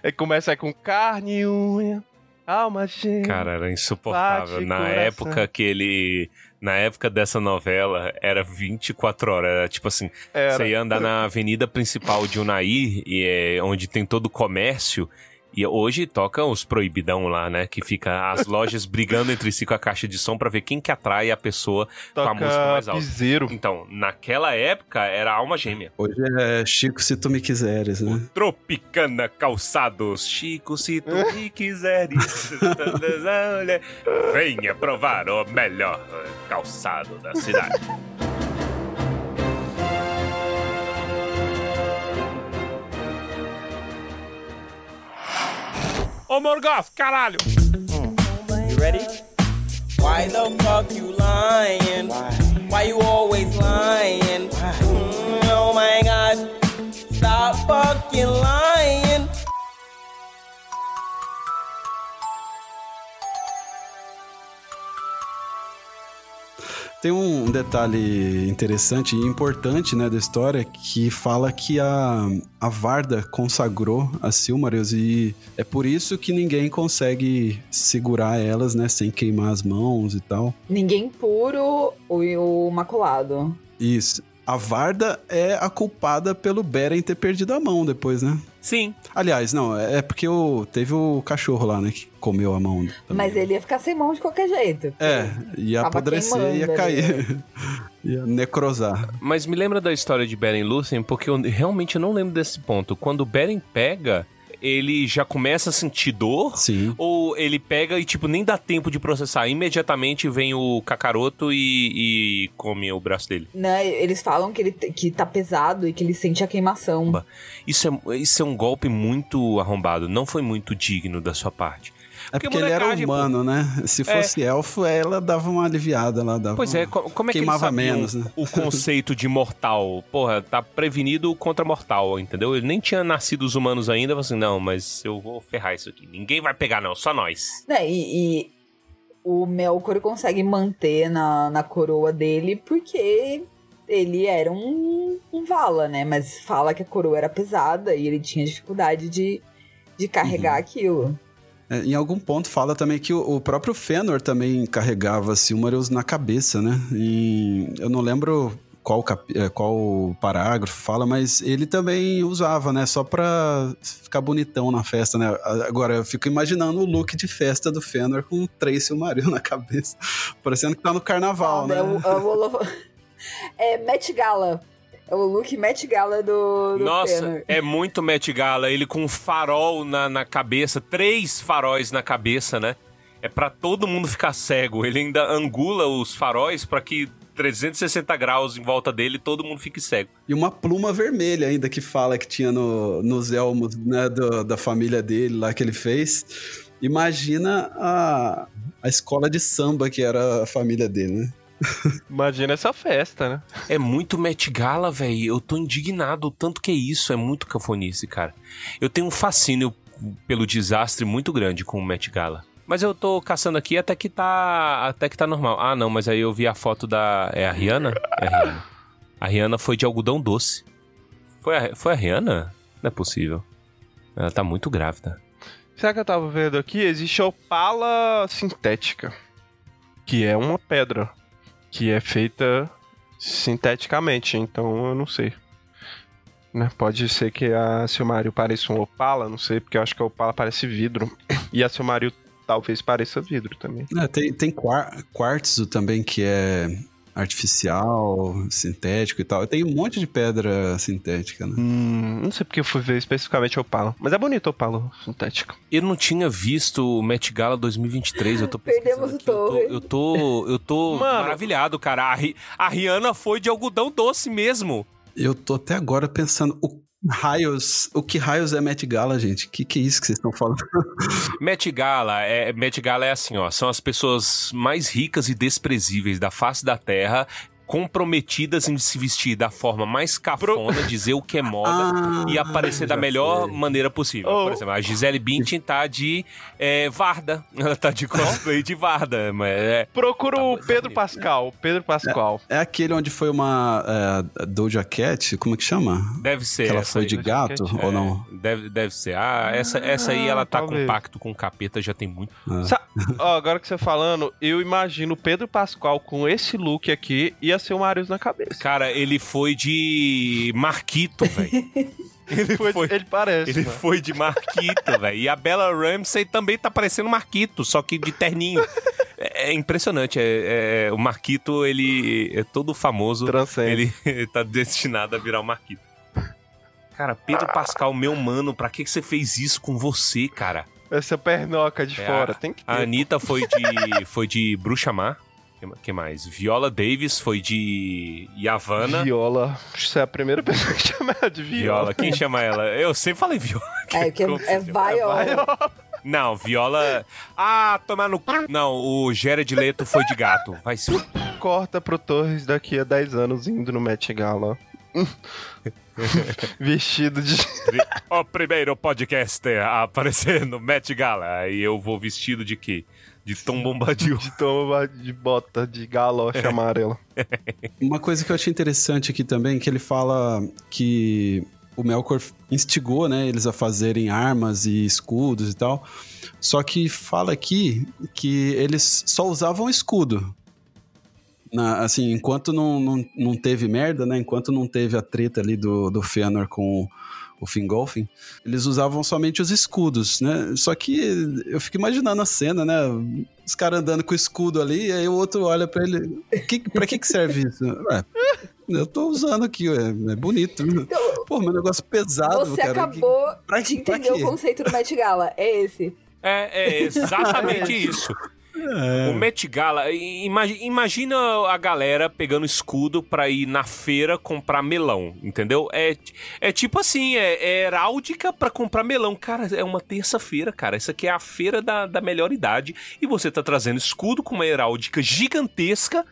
[SPEAKER 2] É, começa com carne e unha. Alma gêmea.
[SPEAKER 1] Cara, era insuportável. Na
[SPEAKER 2] coração.
[SPEAKER 1] época que ele. Na época dessa novela, era 24 horas. Era tipo assim:
[SPEAKER 2] Era.
[SPEAKER 1] você ia andar na avenida principal de Unai, e é onde tem todo o comércio. E hoje toca os proibidão lá, né? Que fica as lojas brigando entre si com a caixa de som pra ver quem que atrai a pessoa com a música
[SPEAKER 2] Toca
[SPEAKER 1] mais alta.
[SPEAKER 2] piseiro.
[SPEAKER 1] Então, naquela época era alma gêmea.
[SPEAKER 3] Hoje é Chico se tu me quiseres, né?
[SPEAKER 1] Tropicana Calçados, Chico, se tu me quiseres, venha provar o melhor calçado da cidade. Ô Morgoth, caralho!
[SPEAKER 11] You ready? Why the fuck you lying? Why, you always lying? Mm, oh my god. Stop fucking lying.
[SPEAKER 3] Tem um detalhe interessante e importante, né, da história que fala que a, a Varda consagrou as Silmarils e é por isso que ninguém consegue segurar elas, né, sem queimar as mãos e tal.
[SPEAKER 4] Ninguém puro e o maculado.
[SPEAKER 3] Isso. A Varda é a culpada pelo Beren ter perdido a mão depois, né?
[SPEAKER 1] Sim.
[SPEAKER 3] Aliás, não, é porque o, teve o cachorro lá, né, que comeu a mão. também.
[SPEAKER 4] Mas ele ia ficar sem mão de qualquer jeito.
[SPEAKER 3] É, ia apodrecer, ia cair. ia necrosar.
[SPEAKER 1] Mas me lembra da história de Beren Lúthien, porque eu realmente não lembro desse ponto. Quando o Beren pega, ele já começa a sentir dor?
[SPEAKER 3] Sim.
[SPEAKER 1] Ou ele pega e, tipo, nem dá tempo de processar? Imediatamente vem o cacaroto e, e come o braço dele.
[SPEAKER 4] Né? Eles falam que ele que tá pesado e que ele sente a queimação.
[SPEAKER 1] Isso é, isso é um golpe muito arrombado. Não foi muito digno da sua parte.
[SPEAKER 3] É porque, ele era
[SPEAKER 1] molecagem, pô.
[SPEAKER 3] humano, né? Se
[SPEAKER 1] É.
[SPEAKER 3] fosse elfo, ela dava uma aliviada, ela dava
[SPEAKER 1] Pois é, co- como é que
[SPEAKER 3] Queimava
[SPEAKER 1] sabiam
[SPEAKER 3] menos, né?
[SPEAKER 1] o conceito de mortal? Porra, tá prevenido contra mortal, entendeu? Ele nem tinha nascido os humanos ainda, assim, não, mas eu vou ferrar isso aqui. Ninguém vai pegar não, só nós.
[SPEAKER 4] Né? E, e o Melkor consegue manter na, na coroa dele porque ele era um, um Vala, né? Mas fala que a coroa era pesada e ele tinha dificuldade de, de carregar aquilo.
[SPEAKER 3] É, em algum ponto fala também que o, próprio Fëanor também carregava Silmarils na cabeça, né? Em- eu não lembro qual, capi- é, qual parágrafo fala, mas ele também usava, né? Só pra ficar bonitão na festa, né? Agora, eu fico imaginando o look de festa do Fëanor com três Silmarils na cabeça. Parecendo que tá no carnaval, né?
[SPEAKER 4] É o, é o Olo- é Met Gala. É o look Met Gala do, do
[SPEAKER 1] Nossa, é muito Met Gala, ele com um farol na, na cabeça, três faróis na cabeça, né? É pra todo mundo ficar cego. Ele ainda angula os faróis pra que 360 graus em volta dele todo mundo fique cego.
[SPEAKER 3] E uma pluma vermelha ainda que fala que tinha no, nos elmos né, do- da família dele lá que ele fez. Imagina a, a escola de samba que era a família dele, né?
[SPEAKER 2] Imagina essa festa, né?
[SPEAKER 1] É muito Met Gala, velho. Eu tô indignado o tanto que é isso. É muito cafonice, cara. Eu tenho um fascínio pelo desastre muito grande com o Met Gala. Mas eu tô caçando aqui até que tá. Até que tá normal. Ah, não, mas aí eu vi a foto da. É a Rihanna? É a Rihanna. A Rihanna foi de algodão doce. Foi a, foi a Rihanna? Não é possível. Ela tá muito grávida.
[SPEAKER 2] Será que eu tava vendo aqui? Existe a opala sintética, que é uma pedra que é feita sinteticamente, então eu não sei. Né? Pode ser que a Silmaril pareça um opala, não sei, porque eu acho que a opala parece vidro. E a Silmaril talvez pareça vidro também.
[SPEAKER 3] É, tem tem quar- quartzo também, que é artificial, sintético e tal. Tem um monte de pedra sintética, né?
[SPEAKER 2] Hum, não sei porque eu fui ver especificamente opala. Mas é bonito o opala sintético.
[SPEAKER 1] Eu não tinha visto o Met Gala 2023, eu tô
[SPEAKER 4] Perdemos o
[SPEAKER 1] aqui, eu tô,
[SPEAKER 4] Torre.
[SPEAKER 1] eu tô, eu tô
[SPEAKER 2] Mano.
[SPEAKER 1] maravilhado, cara. A, a Rihanna foi de algodão doce mesmo.
[SPEAKER 3] Eu tô até agora pensando, o raios, o que raios é Met Gala, gente? Que que é isso que vocês estão falando?
[SPEAKER 1] Met Gala é, Met Gala é assim, ó, são as pessoas mais ricas e desprezíveis da face da Terra, comprometidas em se vestir da forma mais cafona, dizer o que é moda
[SPEAKER 3] Ah,
[SPEAKER 1] e aparecer da melhor
[SPEAKER 3] sei.
[SPEAKER 1] maneira possível.
[SPEAKER 2] Oh.
[SPEAKER 1] Por exemplo, a Gisele Bündchen tá de é, Varda, ela tá de cosplay de Varda, mas é,
[SPEAKER 2] Procura
[SPEAKER 1] Tá
[SPEAKER 2] o Pedro
[SPEAKER 1] tá
[SPEAKER 2] Pascal. Pedro Pascal.
[SPEAKER 3] É aquele onde foi uma é, Doja Cat, como é que chama?
[SPEAKER 1] deve ser
[SPEAKER 3] que ela foi
[SPEAKER 1] aí.
[SPEAKER 3] de gato,
[SPEAKER 1] É,
[SPEAKER 3] ou não?
[SPEAKER 1] Deve, deve ser. Ah, essa, essa aí ela tá com
[SPEAKER 2] talvez.
[SPEAKER 1] pacto com o capeta já tem muito.
[SPEAKER 3] Ah.
[SPEAKER 2] Sa- Ó, agora que você falando, eu imagino o Pedro Pascal com esse look aqui ser o Marius na cabeça.
[SPEAKER 1] Cara, ele foi de Marquito, velho. Ele
[SPEAKER 2] Foi-
[SPEAKER 1] foi,
[SPEAKER 2] Ele parece.
[SPEAKER 1] ele
[SPEAKER 2] mano.
[SPEAKER 1] foi de Marquito, velho. E a Bella Ramsey também tá parecendo Marquito, só que de terninho. É, é impressionante. É, é- o Marquito, ele é todo famoso.
[SPEAKER 2] Transcende.
[SPEAKER 1] Ele tá destinado a virar o Marquito. Cara, Pedro Pascal, meu mano, pra que, que você fez isso com você, cara?
[SPEAKER 2] Essa pernoca de
[SPEAKER 1] É,
[SPEAKER 2] fora. Tem que ter.
[SPEAKER 1] A Anitta foi de, foi de Bruxa Má. Que ma- que mais? Viola Davis foi de Yavanna.
[SPEAKER 2] Viola. Isso é a primeira pessoa que chama ela de viola.
[SPEAKER 1] Viola, quem chama ela? Eu sempre falei Viola.
[SPEAKER 4] É, que é, é
[SPEAKER 1] você
[SPEAKER 4] Viola.
[SPEAKER 1] Não, Viola. Ah, tomar no. Não, o Jared Leto foi de gato. Vai se.
[SPEAKER 2] Corta pro Torres daqui a 10 anos indo no Met Gala. Vestido de.
[SPEAKER 1] O primeiro podcaster a aparecer no Met Gala. Aí eu vou vestido de quê? De Tom Bombadil.
[SPEAKER 2] de toma de bota de galocha amarela.
[SPEAKER 3] Uma coisa que eu achei interessante aqui também, que ele fala que o Melkor instigou, né, eles a fazerem armas e escudos e tal. Só que fala aqui que eles só usavam escudo. Na- assim, enquanto não, não, não teve merda, né? Enquanto não teve a treta ali do, do Fëanor com o Fingolfin, eles usavam somente os escudos, né? Só que eu fico imaginando a cena, né? Os caras andando com o escudo ali, aí o outro olha pra ele. Que, pra que, que serve isso? Ué, eu tô usando aqui, ué, é bonito. Pô, meu negócio pesado,
[SPEAKER 4] Você
[SPEAKER 3] cara.
[SPEAKER 4] acabou
[SPEAKER 3] pra
[SPEAKER 4] de
[SPEAKER 3] que- pra
[SPEAKER 4] entender o conceito do Met Gala. É esse.
[SPEAKER 1] É, é exatamente isso.
[SPEAKER 3] É.
[SPEAKER 1] O Met Gala, imagi- imagina a galera pegando escudo pra ir na feira comprar melão, entendeu? É, é tipo assim, é, é heráldica pra comprar melão. Cara, é uma terça-feira, cara. Isso aqui é a feira da, da melhor idade. E você tá trazendo escudo com uma heráldica gigantesca.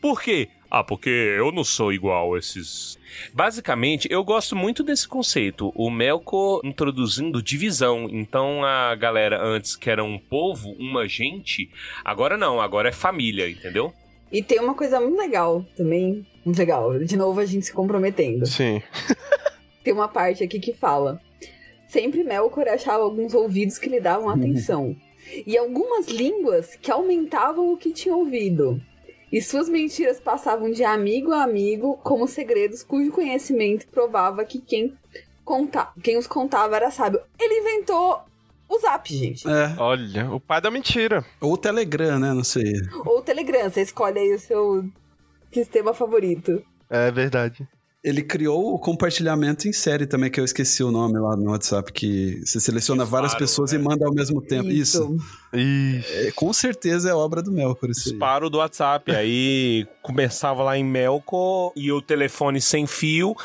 [SPEAKER 1] Por quê? Ah, porque eu não sou igual a esses. Basicamente, eu gosto muito desse conceito. O Melkor introduzindo divisão. Então a galera antes que era um povo, uma gente, agora não, agora é família, entendeu?
[SPEAKER 4] E tem uma coisa muito legal também. Muito legal. De novo, a gente se comprometendo.
[SPEAKER 2] Sim.
[SPEAKER 4] Tem uma parte aqui que fala: Sempre Melkor achava alguns ouvidos que lhe davam atenção, e algumas línguas que aumentavam o que tinha ouvido. E suas mentiras passavam de amigo a amigo como segredos cujo conhecimento provava que quem, conta, quem os contava era sábio. Ele inventou o Zap, gente.
[SPEAKER 3] É.
[SPEAKER 2] Olha, o pai da mentira.
[SPEAKER 3] Ou o Telegram, né? Não sei.
[SPEAKER 4] Ou o Telegram, você escolhe aí o seu sistema favorito.
[SPEAKER 2] É verdade.
[SPEAKER 3] Ele criou o compartilhamento em série também, que eu esqueci o nome lá no WhatsApp, que você seleciona
[SPEAKER 1] Disparo,
[SPEAKER 3] várias pessoas
[SPEAKER 1] é.
[SPEAKER 3] e manda ao mesmo tempo. Isso.
[SPEAKER 2] Ixi.
[SPEAKER 3] É, com certeza é obra do Melkor isso aí.
[SPEAKER 1] Disparo do WhatsApp. Aí começava lá em Melkor e o telefone sem fio.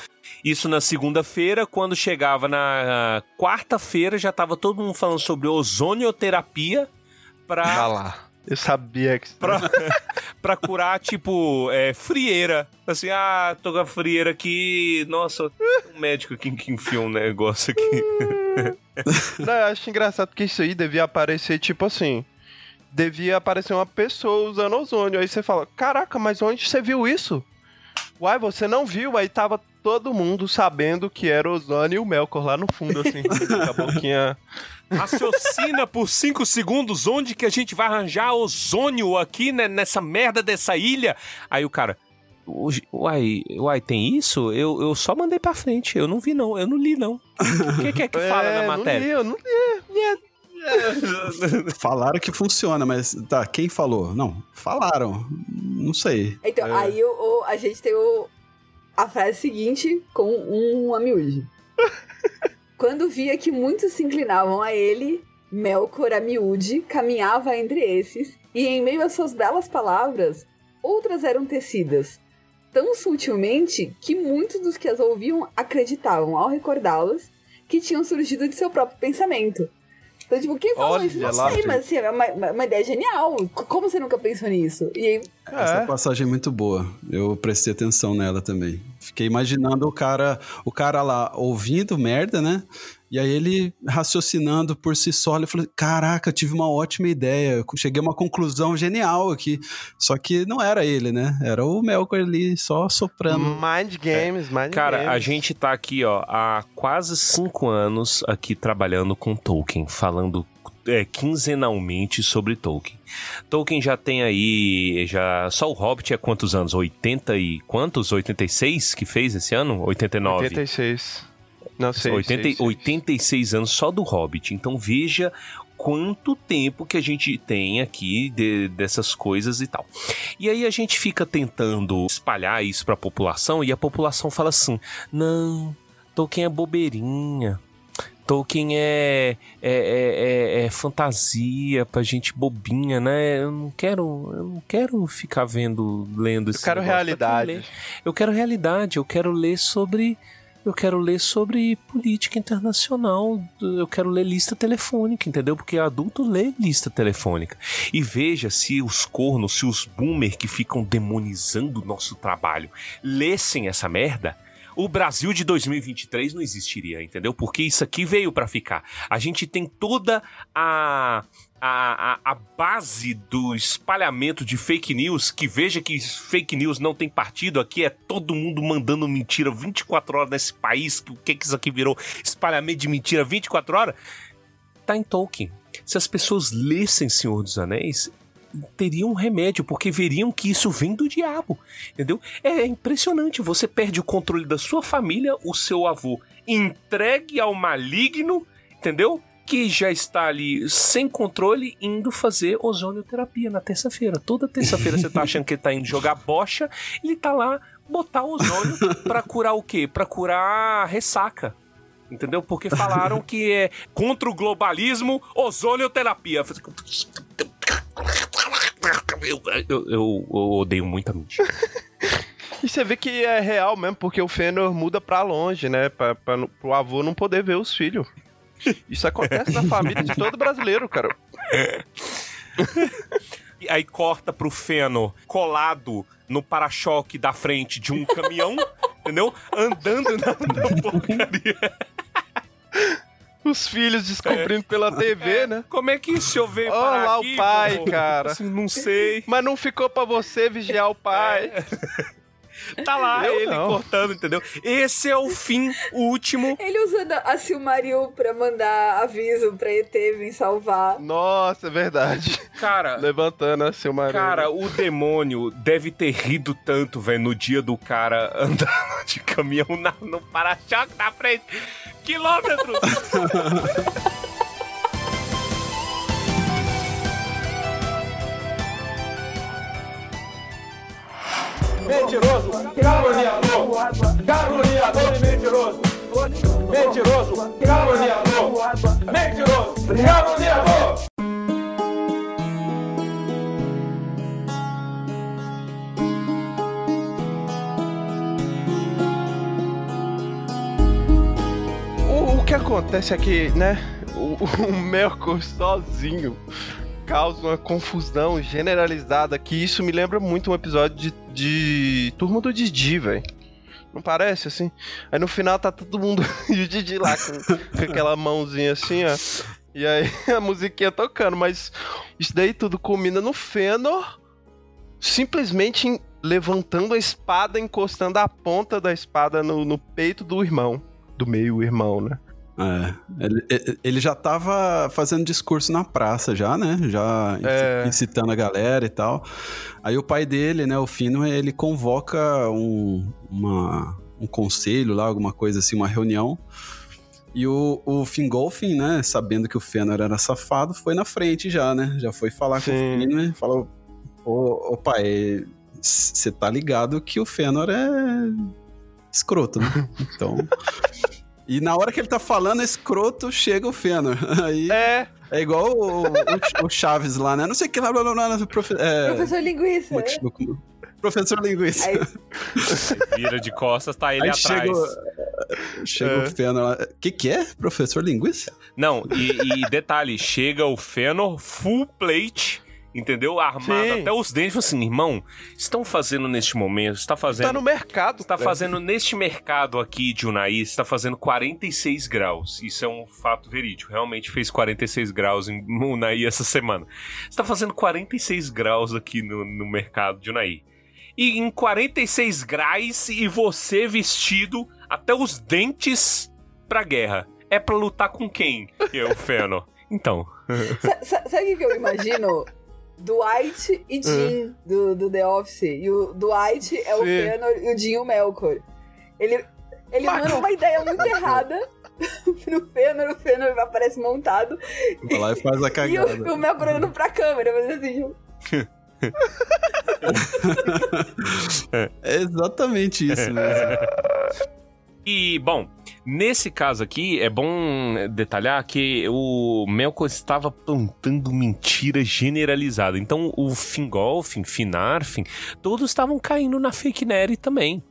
[SPEAKER 1] Isso na segunda-feira, quando chegava na quarta-feira, já tava todo mundo falando sobre ozonioterapia pra.
[SPEAKER 2] Eu sabia que.
[SPEAKER 1] pra, pra curar, tipo, é, frieira. Assim, ah, tô com a frieira aqui. Nossa, um médico aqui que enfiou um negócio aqui.
[SPEAKER 2] Não, eu acho engraçado que isso aí devia aparecer, tipo assim. Devia aparecer uma pessoa usando ozônio. Aí você fala: Caraca, mas onde você viu isso? Uai, você não viu? Aí tava todo mundo sabendo que era ozônio e o Melkor lá no fundo, assim. com a boquinha.
[SPEAKER 1] Raciocina por 5 segundos onde que a gente vai arranjar ozônio aqui né, nessa merda dessa ilha. Aí o cara. "Hoje- Uai, uai, tem isso? Eu, eu só mandei pra frente. Eu não vi, não. Eu não li, não. O que, que é que fala
[SPEAKER 2] É,
[SPEAKER 1] na
[SPEAKER 2] não
[SPEAKER 1] matéria?
[SPEAKER 2] li, eu não li.
[SPEAKER 3] Falaram que funciona, mas tá, quem falou? Não, falaram. Não sei.
[SPEAKER 4] Então,
[SPEAKER 2] É.
[SPEAKER 4] aí o, o- a gente tem o, a frase seguinte com um amiúde. Quando via que muitos se inclinavam a ele, Melkor Amiúde caminhava entre esses, e em meio às suas belas palavras, outras eram tecidas, tão sutilmente que muitos dos que as ouviam acreditavam, ao recordá-las, que tinham surgido de seu próprio pensamento. Então, tipo, quem falou
[SPEAKER 2] Olha
[SPEAKER 4] isso? Não
[SPEAKER 2] lá,
[SPEAKER 4] sei,
[SPEAKER 2] gente.
[SPEAKER 4] mas assim, é uma, uma- ideia genial. Como você nunca pensou nisso? E aí,
[SPEAKER 3] Essa
[SPEAKER 2] É.
[SPEAKER 3] passagem é muito boa. Eu prestei atenção nela também. Fiquei imaginando o cara, o cara lá ouvindo merda, né? E aí ele raciocinando por si só, ele falou: Caraca, eu tive uma ótima ideia. Eu cheguei a uma conclusão genial aqui. Só que não era ele, né? Era o Melkor ali só soprando.
[SPEAKER 2] Mind Games, Mind
[SPEAKER 1] Cara,
[SPEAKER 2] Games.
[SPEAKER 1] a gente tá aqui, ó, há quase cinco anos aqui trabalhando com Tolkien, falando é, quinzenalmente sobre Tolkien. Tolkien já tem aí, já só o Hobbit é quantos anos? 80 e quantos? 86 que fez esse ano? 89?
[SPEAKER 2] 86. Não sei.
[SPEAKER 1] 80,
[SPEAKER 2] sei, sei.
[SPEAKER 1] 86 anos só do Hobbit. Então veja quanto tempo que a gente tem aqui de- dessas coisas e tal. E aí a gente fica tentando espalhar isso pra população e a população fala assim: não, Tolkien é bobeirinha. Tolkien é, é, é, é- é fantasia pra gente bobinha, né? Eu não quero, eu não quero ficar vendo, lendo
[SPEAKER 2] Eu
[SPEAKER 1] esse. Eu quero
[SPEAKER 2] realidade.
[SPEAKER 1] eu quero realidade, eu quero ler sobre. Eu quero ler sobre política internacional, eu quero ler lista telefônica, entendeu? Porque adulto lê lista telefônica. E veja se os cornos, se os boomer que ficam demonizando o nosso trabalho lessem essa merda, o Brasil de 2023 não existiria, entendeu? Porque isso aqui veio pra ficar. A gente tem toda a, a, a, a base do espalhamento de fake news, que veja que fake news não tem partido, aqui é todo mundo mandando mentira 24 horas nesse país, que o que que isso aqui virou? Espalhamento de mentira 24 horas? Tá em Tolkien. Se as pessoas lessem Senhor dos Anéis, teriam um remédio, porque veriam que isso vem do diabo, entendeu? É impressionante, você perde o controle da sua família, o seu avô entregue ao maligno, entendeu? Que já está ali sem controle, indo fazer ozonioterapia na terça-feira. Toda terça-feira você tá achando que ele tá indo jogar bocha, ele tá lá botar ozônio pra curar o quê? Pra curar ressaca. Entendeu? Porque falaram que é contra o globalismo, ozonioterapia. Eu, eu, eu- eu odeio muito a mentira.
[SPEAKER 2] E você vê que é real mesmo, porque o Fëanor muda pra longe, né? Pra, pra, pro avô não poder ver os filhos. Isso acontece na família de todo brasileiro, cara.
[SPEAKER 1] E aí corta pro Feno colado no para-choque da frente de um caminhão, entendeu? Andando na, na porcaria.
[SPEAKER 2] Os filhos descobrindo pela TV, né?
[SPEAKER 1] Como é que o senhor veio
[SPEAKER 2] Olha
[SPEAKER 1] parar
[SPEAKER 2] lá
[SPEAKER 1] aqui,
[SPEAKER 2] o pai,
[SPEAKER 1] pô?
[SPEAKER 2] cara.
[SPEAKER 1] Assim, não sei.
[SPEAKER 2] Mas não ficou pra você vigiar o pai.
[SPEAKER 1] Tá lá
[SPEAKER 2] Eu
[SPEAKER 1] ele
[SPEAKER 2] não.
[SPEAKER 1] cortando, entendeu? Esse é o fim último.
[SPEAKER 4] ele usando a Silmaril pra mandar aviso pra ET vir salvar.
[SPEAKER 2] Nossa, é verdade.
[SPEAKER 1] Cara,
[SPEAKER 2] Levantando a seu marido.
[SPEAKER 1] Cara, o demônio deve ter rido tanto, velho, no dia do cara andando de caminhão na- no para-choque da frente. Quilômetros!
[SPEAKER 7] Mentiroso, caluniador, caluniador e mentiroso. Mentiroso, caluniador, mentiroso, caluniador.
[SPEAKER 2] O, que acontece é que, né, o, o sozinho causa uma confusão generalizada que isso me lembra muito um episódio de, de Turma do Didi, velho. Não parece, assim? Aí no final tá todo mundo e o Didi lá com, com aquela mãozinha assim, ó. E aí a musiquinha tocando, mas isso daí tudo culmina no Fëanor simplesmente levantando a espada, encostando a ponta da espada no, no peito do irmão. Do meio irmão, né?
[SPEAKER 3] É, ele, ele- já tava fazendo discurso na praça já, né? Já
[SPEAKER 2] É.
[SPEAKER 3] incitando a galera e tal. Aí o pai dele, né, o Fino, ele convoca um, uma- um conselho lá, alguma coisa assim, uma reunião. E o, o Fingolfin, né, sabendo que o Fëanor era safado, foi na frente já, né? Já foi falar com o
[SPEAKER 2] Sim.
[SPEAKER 3] Fëanor e falou: Ô, ô pai, você tá ligado que o Fëanor é escroto, né? Então. E na hora que ele tá falando escroto, chega o Fëanor. Aí
[SPEAKER 2] É,
[SPEAKER 3] é igual o, o- o Chaves lá, né? Não sei o que lá, blá blá blá. Profe, é,
[SPEAKER 4] Professor Linguiça.
[SPEAKER 3] é? Como- Professor Linguiça.
[SPEAKER 4] Aí,
[SPEAKER 1] Vira de costas, tá ele
[SPEAKER 3] Aí
[SPEAKER 1] atrás.
[SPEAKER 3] chega, o- chega
[SPEAKER 2] É.
[SPEAKER 3] o Fëanor lá. O que que é? Professor Linguiça?
[SPEAKER 1] Não, e, e detalhe, chega o Fëanor full plate, entendeu? Armado
[SPEAKER 2] Sim.
[SPEAKER 1] até os dentes, assim, irmão, estão fazendo neste momento, está fazendo...
[SPEAKER 2] tá no mercado.
[SPEAKER 1] Está
[SPEAKER 2] velho.
[SPEAKER 1] fazendo neste mercado aqui de Unai, está fazendo 46 graus. Isso é um fato verídico. Realmente fez 46 graus em Unai essa semana. Está fazendo 46 graus aqui no, no mercado de Unai. E em 46 graus e você vestido até os dentes pra guerra. É pra lutar com quem? Eu, Fëanor. Então,
[SPEAKER 4] sa- sa- sabe o que eu imagino? Dwight e Jim do, do The Office. E o Dwight é o
[SPEAKER 2] Sim.
[SPEAKER 4] Fëanor e o Jim o Melkor. Ele, ele
[SPEAKER 2] Mas-
[SPEAKER 4] manda uma ideia muito errada pro Fëanor, o Fëanor aparece montado.
[SPEAKER 3] Vai lá e faz a
[SPEAKER 4] E
[SPEAKER 3] cagada.
[SPEAKER 4] o, o Melkor olhando pra câmera, mas assim, tipo,
[SPEAKER 3] É exatamente isso mesmo.
[SPEAKER 1] E, bom, nesse caso aqui, é bom detalhar que o Melkor estava plantando mentira generalizada. Então, o Fingolfin, Finarfin, todos estavam caindo na fake Neri também.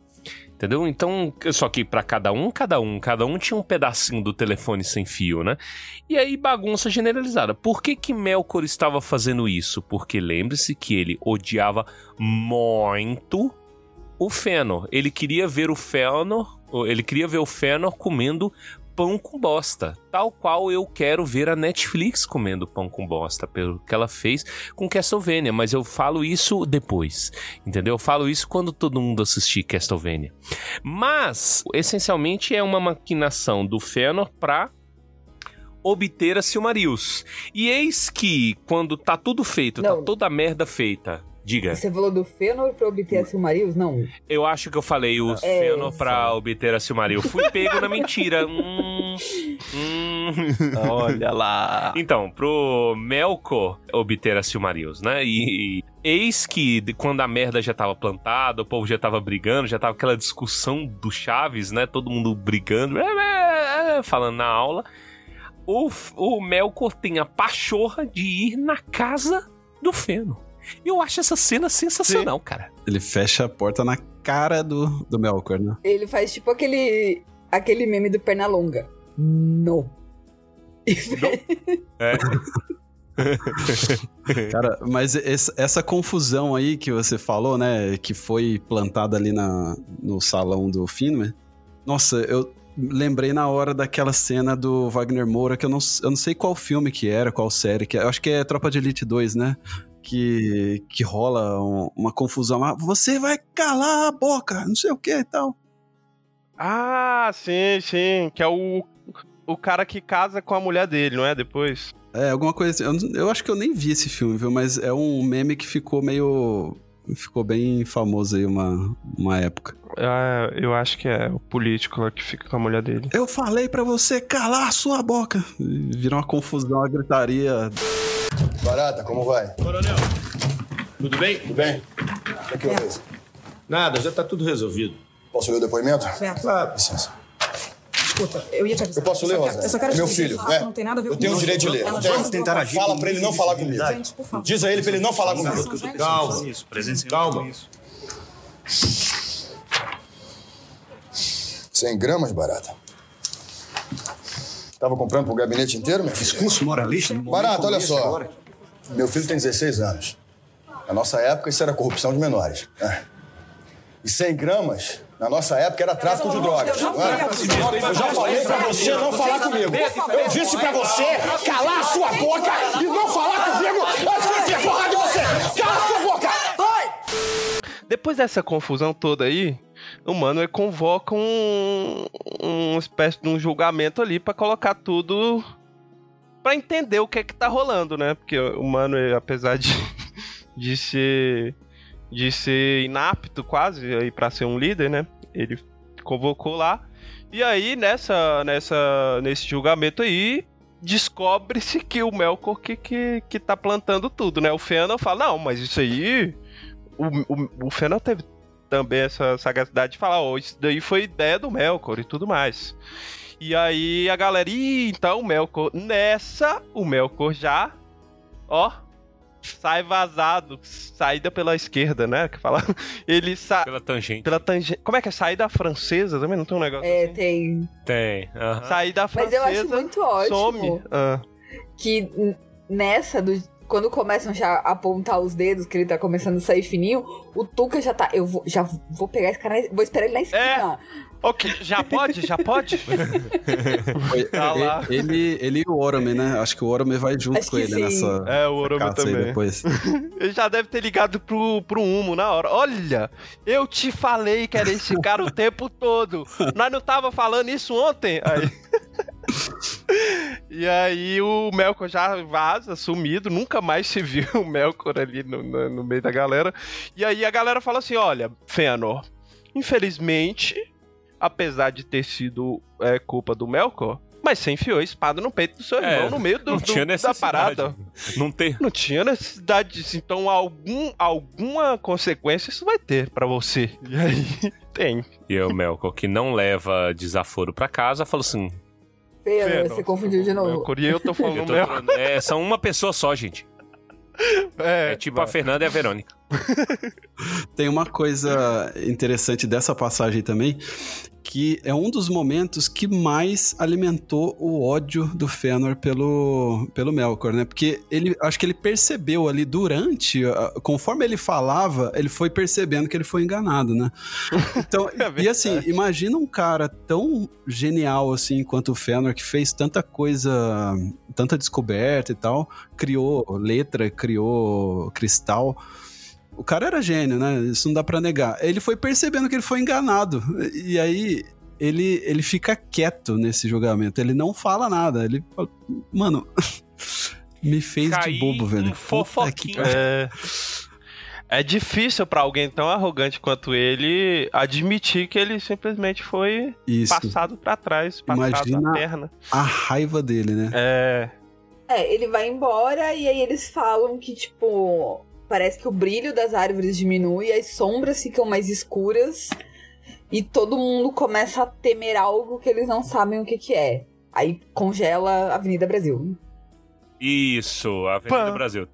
[SPEAKER 1] Entendeu? Então, só que pra cada um, cada um, cada um tinha um pedacinho do telefone sem fio, né? E aí, bagunça generalizada. Por que que Melkor estava fazendo isso? Porque lembre-se que ele odiava muito o Fëanor. Ele queria ver o Fëanor, ele queria ver o Fëanor comendo pão com bosta, tal qual eu quero ver a Netflix comendo pão com bosta, pelo que ela fez com Castlevania, mas eu falo isso depois, entendeu? Eu falo isso quando todo mundo assistir Castlevania. Mas, essencialmente, é uma maquinação do Fëanor pra obter a Silmarils. E eis que, quando tá tudo feito, tá
[SPEAKER 4] Não.
[SPEAKER 1] toda a merda feita, diga.
[SPEAKER 4] você falou do Fëanor pra obter a Silmarils? Não.
[SPEAKER 1] Eu acho que eu falei o
[SPEAKER 4] É,
[SPEAKER 1] Fëanor pra obter a Silmaril. Fui pego na mentira. Hum, hum.
[SPEAKER 2] Olha lá.
[SPEAKER 1] Então, pro Melkor obter a Silmarils, né? E, e eis que de- quando a merda já tava plantada, o povo já tava brigando, já tava aquela discussão do Chaves, né? Todo mundo brigando, é, falando na aula. O, o Melkor tem a pachorra de ir na casa do Fëanor. E eu acho essa cena sensacional, cara.
[SPEAKER 3] Ele fecha a porta na cara do, do Melkor, né?
[SPEAKER 4] Ele faz tipo aquele, aquele meme do Pernalonga. No.
[SPEAKER 1] É.
[SPEAKER 3] Cara, mas essa confusão aí que você falou, né? Que foi plantada ali na, no salão do Finwë. Nossa, eu lembrei na hora daquela cena do Wagner Moura, que eu não, eu não sei qual filme que era, qual série que é. Eu acho que é Tropa de Elite 2, né? Que, que rola um- uma confusão. Ah, você vai calar a boca, não sei o que e tal.
[SPEAKER 2] Ah, sim, sim. Que é o, o cara que casa com a mulher dele, não é? Depois.
[SPEAKER 3] É, alguma coisa assim. Eu, eu acho que eu nem vi esse filme, viu? Mas é um meme que ficou meio. Ficou bem famoso aí uma, uma época.
[SPEAKER 2] Ah, eu acho que é o político lá que fica com a mulher dele.
[SPEAKER 3] Eu falei pra você calar a sua boca. Virou uma confusão, uma gritaria.
[SPEAKER 12] Barata, como vai?
[SPEAKER 13] Coronel, tudo bem?
[SPEAKER 12] Tudo bem? O que houve?
[SPEAKER 13] Nada, já tá tudo resolvido.
[SPEAKER 12] Posso ler o depoimento?
[SPEAKER 13] Claro.
[SPEAKER 12] Licença.
[SPEAKER 14] Escuta, eu ia te avisar.
[SPEAKER 12] Eu posso ler, Rosa?
[SPEAKER 14] eu só quero
[SPEAKER 12] É meu filho,
[SPEAKER 14] isso
[SPEAKER 12] né?
[SPEAKER 14] Não tem nada a ver
[SPEAKER 12] Eu tenho o
[SPEAKER 14] isso.
[SPEAKER 12] direito de ler. Tenho?
[SPEAKER 14] tentar agir
[SPEAKER 12] Fala pra ele não falar comigo.
[SPEAKER 14] Gente, por favor.
[SPEAKER 12] Diz a ele pra ele não falar comigo.
[SPEAKER 13] Calma. Calma.
[SPEAKER 12] 100 gramas, barata. Tava comprando pro gabinete inteiro, meu filho?
[SPEAKER 13] Discurso moralista?
[SPEAKER 12] Barata, olha só.
[SPEAKER 13] agora.
[SPEAKER 12] Meu filho tem 16 anos. Na nossa época, isso era corrupção de menores. né? E 100 gramas, na nossa época, era tráfico de drogas. Eu já falei pra você não falar comigo. Eu disse pra você calar a sua boca e não falar comigo antes de eu porra de você. Cala a sua boca! Ai!
[SPEAKER 2] Depois dessa confusão toda aí, o mano convoca um, uma espécie de um julgamento ali pra colocar tudo pra entender o que é que tá rolando, né? Porque o mano, apesar de, de ser de ser inapto quase aí para ser um líder, né? Ele convocou lá. E aí, nessa, nessa, nesse julgamento aí, descobre-se que o Melkor que, que, que tá plantando tudo, né? O Fëanor fala, não, mas isso aí... O, o, o Fëanor teve também essa sagacidade de falar, ó, oh, isso daí foi ideia do Melkor e tudo mais. E aí a galera, Ih, então o Melkor... Nessa, o Melkor já, ó, sai vazado, saída pela esquerda, né? Que fala. Ele sai.
[SPEAKER 1] Pela tangente.
[SPEAKER 2] Pela tangente. Como é que é? Saída francesa também? Não tem um negócio
[SPEAKER 4] É,
[SPEAKER 2] assim?
[SPEAKER 4] tem.
[SPEAKER 1] Tem.
[SPEAKER 2] Saída
[SPEAKER 4] Mas
[SPEAKER 2] francesa.
[SPEAKER 4] eu acho muito ótimo
[SPEAKER 2] Some. Ah.
[SPEAKER 4] que nessa do. Quando começam já a apontar os dedos, que ele tá começando a sair fininho, o Tuca já tá. Eu vou, já vou pegar esse cara, vou esperar ele na esquina.
[SPEAKER 2] Ok, já pode? Já pode? tá lá.
[SPEAKER 3] Ele, ele e o Orome, né? Acho que o Orome vai junto
[SPEAKER 2] Acho
[SPEAKER 3] com ele
[SPEAKER 2] sim.
[SPEAKER 3] nessa.
[SPEAKER 2] É, o Orome também.
[SPEAKER 3] depois.
[SPEAKER 2] Ele já deve ter ligado pro, pro Humo na hora. Olha, eu te falei que era esse cara o tempo todo. Nós não tava falando isso ontem? Aí. E aí o Melkor já vaza, sumido, nunca mais se viu o Melkor ali no, no, no meio da galera. E aí a galera fala assim: olha, Fëanor, infelizmente, apesar de ter sido é, culpa do Melkor, mas você enfiou a espada no peito do seu
[SPEAKER 1] É,
[SPEAKER 2] irmão no meio do,
[SPEAKER 1] não
[SPEAKER 2] do-
[SPEAKER 1] tinha
[SPEAKER 2] da
[SPEAKER 1] necessidade.
[SPEAKER 2] parada.
[SPEAKER 1] Não tem.
[SPEAKER 2] Não tinha necessidade disso. Então, algum, alguma consequência isso vai ter pra você. E aí, tem.
[SPEAKER 1] E o Melkor, que não leva desaforo pra casa, falou assim:
[SPEAKER 4] Fëanor, você confundiu de novo.
[SPEAKER 2] Melkor, e eu tô falando
[SPEAKER 1] eu tô é, são uma pessoa só, gente.
[SPEAKER 2] É,
[SPEAKER 1] tipo a Fernanda e a Verônica.
[SPEAKER 3] Tem uma coisa interessante dessa passagem também, que é um dos momentos que mais alimentou o ódio do Fëanor pelo, pelo Melkor, né? Porque ele, acho que ele percebeu ali durante, conforme ele falava, ele foi percebendo que ele foi enganado, né? Então, e assim, imagina um cara tão genial assim quanto o Fëanor, que fez tanta coisa, tanta descoberta e tal, criou letra, criou cristal. O cara era gênio, né? Isso não dá pra negar. Ele foi percebendo que ele foi enganado. E aí ele, ele fica quieto nesse julgamento. Ele não fala nada. Ele fala, mano, me fez
[SPEAKER 1] Caí
[SPEAKER 3] de bobo, velho.
[SPEAKER 1] um fofoquinho.
[SPEAKER 2] É. É difícil pra alguém tão arrogante quanto ele admitir que ele simplesmente foi
[SPEAKER 3] Isso.
[SPEAKER 2] passado pra trás, passado
[SPEAKER 3] Imagina
[SPEAKER 2] a perna.
[SPEAKER 3] a raiva dele, né?
[SPEAKER 2] É.
[SPEAKER 4] É, ele vai embora e aí eles falam que, tipo, parece que o brilho das árvores diminui, as sombras ficam mais escuras e todo mundo começa a temer algo que eles não sabem o que, que é. Aí congela a Avenida Brasil.
[SPEAKER 1] Isso, a Avenida
[SPEAKER 3] Pã.
[SPEAKER 1] Brasil.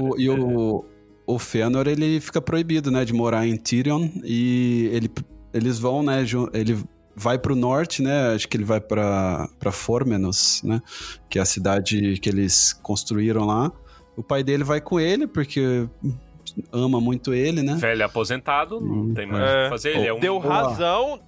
[SPEAKER 3] O- e o, o Fëanor, ele fica proibido, né, de morar em Tyrion e ele, eles vão, né, ele vai pro norte, né, acho que ele vai pra Formenos, né, que é a cidade que eles construíram lá. O pai dele vai com ele, porque ama muito ele, né?
[SPEAKER 1] Velho aposentado, não tem mais o
[SPEAKER 2] É.
[SPEAKER 1] que fazer. Ele é um.
[SPEAKER 2] Deu razão.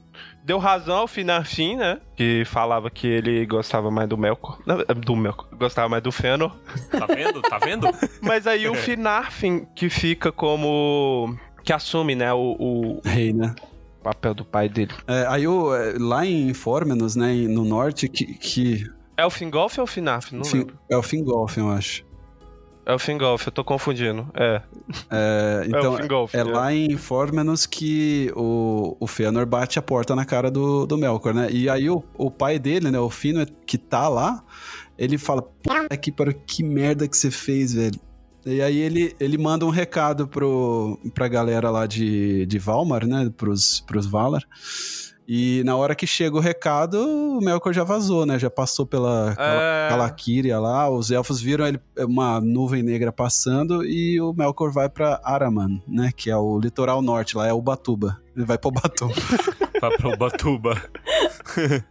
[SPEAKER 2] Deu razão ao Finarfin, né? Que falava que ele gostava mais do Melkor. Não, Do Melkor. Gostava mais do Fëanor.
[SPEAKER 1] Tá vendo? Tá vendo?
[SPEAKER 2] Mas aí o Finarfin, que fica como. Que assume, né? O, o
[SPEAKER 3] Rei, né?
[SPEAKER 2] papel do pai dele.
[SPEAKER 3] É, aí o, é, lá em Formenos, né, no norte, que, que
[SPEAKER 2] É o Fingolf ou o Finarfin? Não
[SPEAKER 3] Fin-
[SPEAKER 2] lembro.
[SPEAKER 3] é o Fingolf, eu acho.
[SPEAKER 2] É o Fingolf, eu tô confundindo. É.
[SPEAKER 3] É, então,
[SPEAKER 2] o Fingolf,
[SPEAKER 3] é,
[SPEAKER 2] é.
[SPEAKER 3] lá em Formenos que o, o Fëanor bate a porta na cara do, do Melkor, né? E aí o, o pai dele, né, o Fino, que tá lá, ele fala, puta que para que merda que você fez, velho. E aí ele, ele manda um recado pro, pra galera lá de, de Valmar, né, pros, pros Valar. E na hora que chega o recado, o Melkor já vazou, né? Já passou pela Cala-
[SPEAKER 2] É.
[SPEAKER 3] Calaquíria lá, os elfos viram ele, uma nuvem negra passando e o Melkor vai pra Araman, né? Que é o litoral norte, lá é Ubatuba. Ele vai pra Ubatuba.
[SPEAKER 1] Vai pra Ubatuba.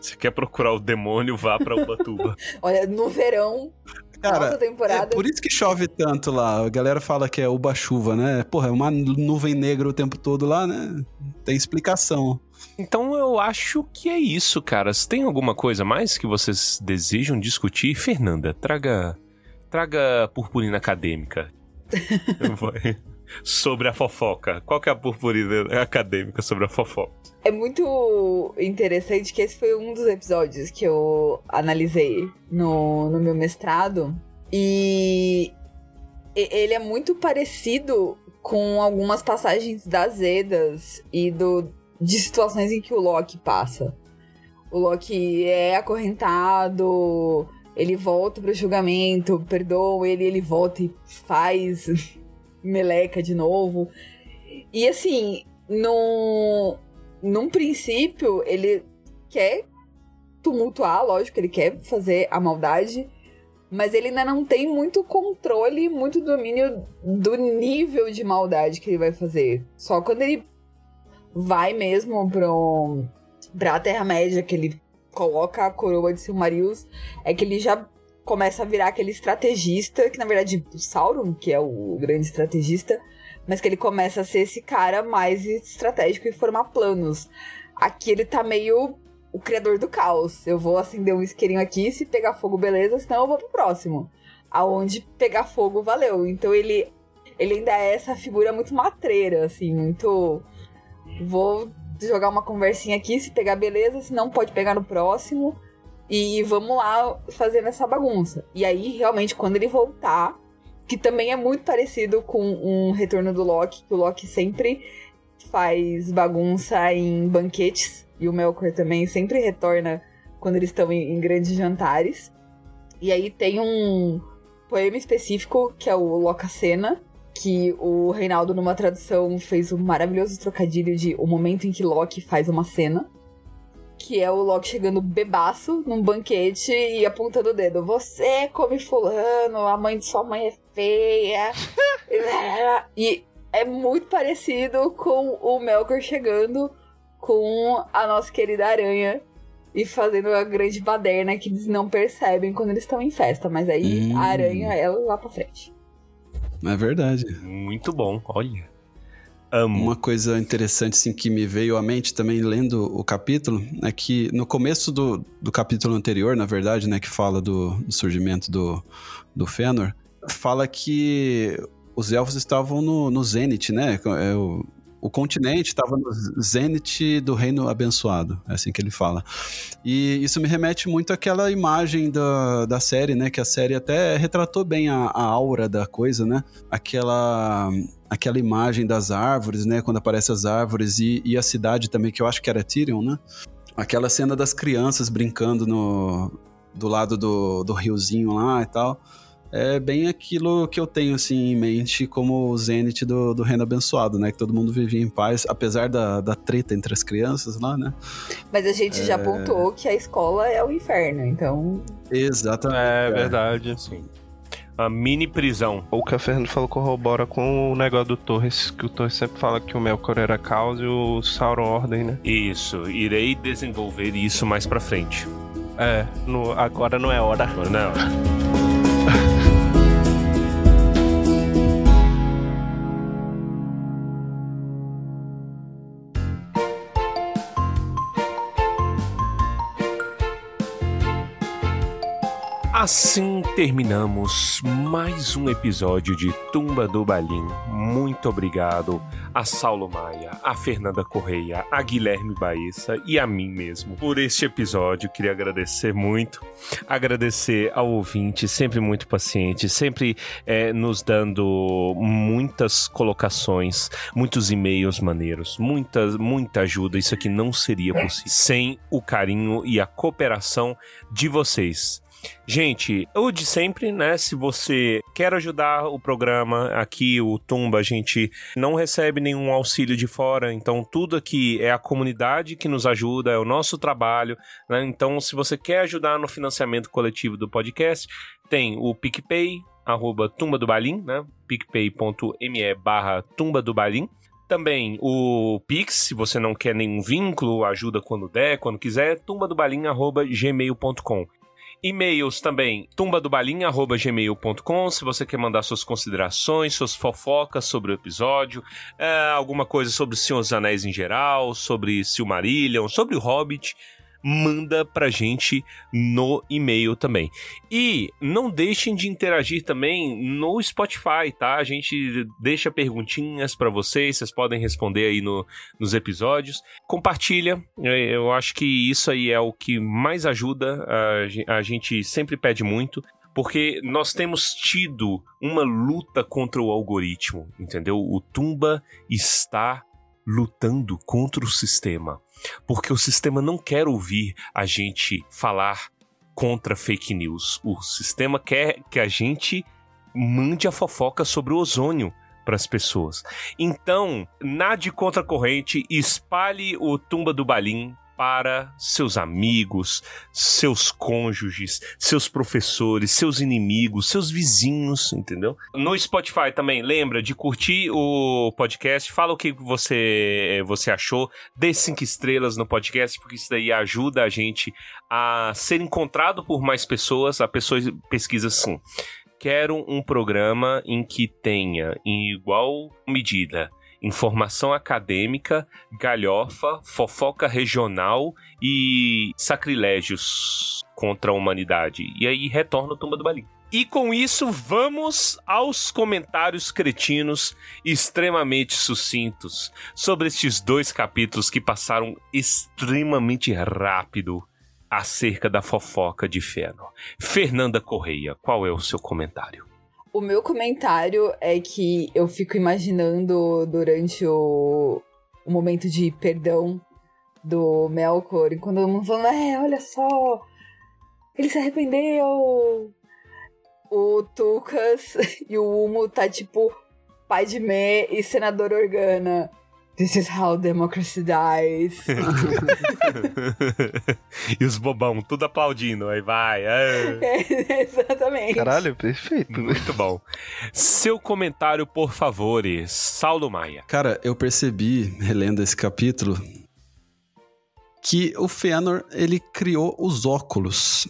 [SPEAKER 1] Você quer procurar o demônio, vá pra Ubatuba.
[SPEAKER 4] Olha, no verão,
[SPEAKER 3] Cara,
[SPEAKER 4] temporada.
[SPEAKER 3] É por isso que chove tanto lá. A galera fala que é Uba-chuva, né? Porra, é uma nuvem negra o tempo todo lá, né? Tem explicação.
[SPEAKER 1] Então eu acho que é isso, caras. Tem alguma coisa mais que vocês desejam discutir? Fernanda, traga. Traga purpurina acadêmica. Vai. Sobre a fofoca. Qual que é a purpurina acadêmica sobre a fofoca?
[SPEAKER 4] É muito interessante que esse foi um dos episódios que eu analisei no, no meu mestrado. E ele é muito parecido com algumas passagens das Edas e do, de situações em que o Loki passa. O Loki é acorrentado, ele volta pro julgamento, perdoa ele, ele volta e faz meleca de novo. E assim, no, num princípio, ele quer tumultuar, lógico, ele quer fazer a maldade, mas ele ainda não tem muito controle, muito domínio do nível de maldade que ele vai fazer. Só quando ele vai mesmo pro, pra Terra-média, que ele coloca a coroa de Silmarils, é que ele já começa a virar aquele estrategista, que na verdade o Sauron, que é o grande estrategista, mas que ele começa a ser esse cara mais estratégico e formar planos. Aqui ele tá meio o criador do caos. Eu vou acender um isqueirinho aqui, se pegar fogo, beleza, senão eu vou pro próximo. Aonde pegar fogo, valeu. Então ele ele ainda é essa figura muito matreira, assim, muito vou jogar uma conversinha aqui, se pegar beleza, se não pode pegar no próximo. E vamos lá fazendo essa bagunça. E aí, realmente, quando ele voltar, que também é muito parecido com um retorno do Loki, que o Loki sempre faz bagunça em banquetes. E o Melkor também sempre retorna quando eles estão em, em grandes jantares. E aí tem um poema específico que é o Locacena, que o Reinaldo, numa tradução, fez um maravilhoso trocadilho de o momento em que Loki faz uma cena. Que é o Loki chegando bebaço num banquete e apontando o dedo. Você come fulano, a mãe de sua mãe é feia. e é muito parecido com o Melkor chegando com a nossa querida aranha e fazendo a grande baderna que eles não percebem quando eles estão em festa. Mas aí
[SPEAKER 3] Hum.
[SPEAKER 4] a aranha é lá pra frente.
[SPEAKER 3] É verdade.
[SPEAKER 1] Muito bom, olha. Amo.
[SPEAKER 3] Uma coisa interessante assim, que me veio à mente também lendo o capítulo é que no começo do, do capítulo anterior, na verdade, né, que fala do, do surgimento do, do Fëanor, fala que os elfos estavam no, no Zenith, né? É, o, o continente estava no Zenith do Reino Abençoado, é assim que ele fala. E isso me remete muito àquela imagem da, da série, né? Que a série até retratou bem a, a aura da coisa, né? Aquela aquela imagem das árvores, né? Quando aparecem as árvores e, e a cidade também, que eu acho que era Tyrion, né? Aquela cena das crianças brincando no, do lado do, do riozinho lá e tal. É bem aquilo que eu tenho, assim, em mente como o Zenith do, do Reino Abençoado, né? Que todo mundo vivia em paz, apesar da, da treta entre as crianças lá, né?
[SPEAKER 4] Mas a gente já
[SPEAKER 3] É.
[SPEAKER 4] apontou que a escola é o inferno, então.
[SPEAKER 3] Exatamente.
[SPEAKER 2] É verdade.
[SPEAKER 1] Sim. A mini prisão.
[SPEAKER 2] O que a Fernando falou corrobora com o negócio do Torres, que o Torres sempre fala que o Melkor era caos e o Sauron ordem, né?
[SPEAKER 1] Isso, irei desenvolver isso mais pra frente.
[SPEAKER 2] É, no- agora não é hora.
[SPEAKER 1] Agora não é hora. Assim terminamos mais um episódio de Tumba do Balim. Muito obrigado a Saulo Maia, a Fernanda Correia, a Guilherme Baissa e a mim mesmo por este episódio. Queria agradecer muito, agradecer ao ouvinte, sempre muito paciente, sempre eh, nos dando muitas colocações, muitos e-mails maneiros, muita, muita ajuda. Isso aqui não seria possível sem o carinho e a cooperação de vocês. Gente, o de sempre, né? Se você quer ajudar o programa aqui, o Tumba, a gente não recebe nenhum auxílio de fora, então tudo aqui é a comunidade que nos ajuda, é o nosso trabalho, né? Então, se você quer ajudar no financiamento coletivo do podcast, tem o PicPay, arroba Tumba do Balim, né? picpay.me barra Tumba do Balim. Também o Pix, se você não quer nenhum vínculo, ajuda quando der, quando quiser, tumbadobalim.gmail.com. E-mails também, tumbadobalim.gmail.com, se você quer mandar suas considerações, suas fofocas sobre o episódio, é, alguma coisa sobre o Senhor dos Anéis em geral, sobre Silmarillion, sobre o Hobbit, manda pra gente no e-mail também. E não deixem de interagir também no Spotify, tá? A gente deixa perguntinhas pra vocês, vocês podem responder aí no, nos episódios. Compartilha, é, eu acho que isso aí é o que mais ajuda, a a gente sempre pede muito. porque nós temos tido uma luta contra o algoritmo, entendeu? O Tumba está lutando contra o sistema, porque o sistema não quer ouvir a gente falar contra fake news. O sistema quer que a gente mande a fofoca sobre o ozônio para as pessoas. Então, nade contra a corrente, espalhe o Tumba do Balim para seus amigos, seus cônjuges, seus professores, seus inimigos, seus vizinhos, entendeu? No Spotify também, lembra de curtir o podcast, fala o que você, você achou, dê cinco estrelas no podcast, porque isso daí ajuda a gente a ser encontrado por mais pessoas, a pessoas pesquisa assim. Quero um programa em que tenha, em igual medida, informação acadêmica, galhofa, fofoca regional e sacrilégios contra a humanidade. E aí retorna o Tumba do Balim. E com isso, vamos aos comentários cretinos extremamente sucintos sobre estes dois capítulos que passaram extremamente rápido acerca da fofoca de Fëanor. Fernanda Correia, qual é o seu comentário?
[SPEAKER 4] O meu comentário é que eu fico imaginando durante o, o momento de perdão do Melkor, quando todo mundo falando, é, olha só, ele se arrependeu. O Tucas e o Humo tá tipo pai de Mé e senador Organa. This is how democracy dies.
[SPEAKER 1] e os bobão, tudo aplaudindo, aí vai. É.
[SPEAKER 4] É, exatamente.
[SPEAKER 2] Caralho, perfeito.
[SPEAKER 1] Muito bom. Seu comentário, por favor, Saulo Maia.
[SPEAKER 3] Cara, eu percebi, relendo esse capítulo, que o Fëanor, ele criou os óculos.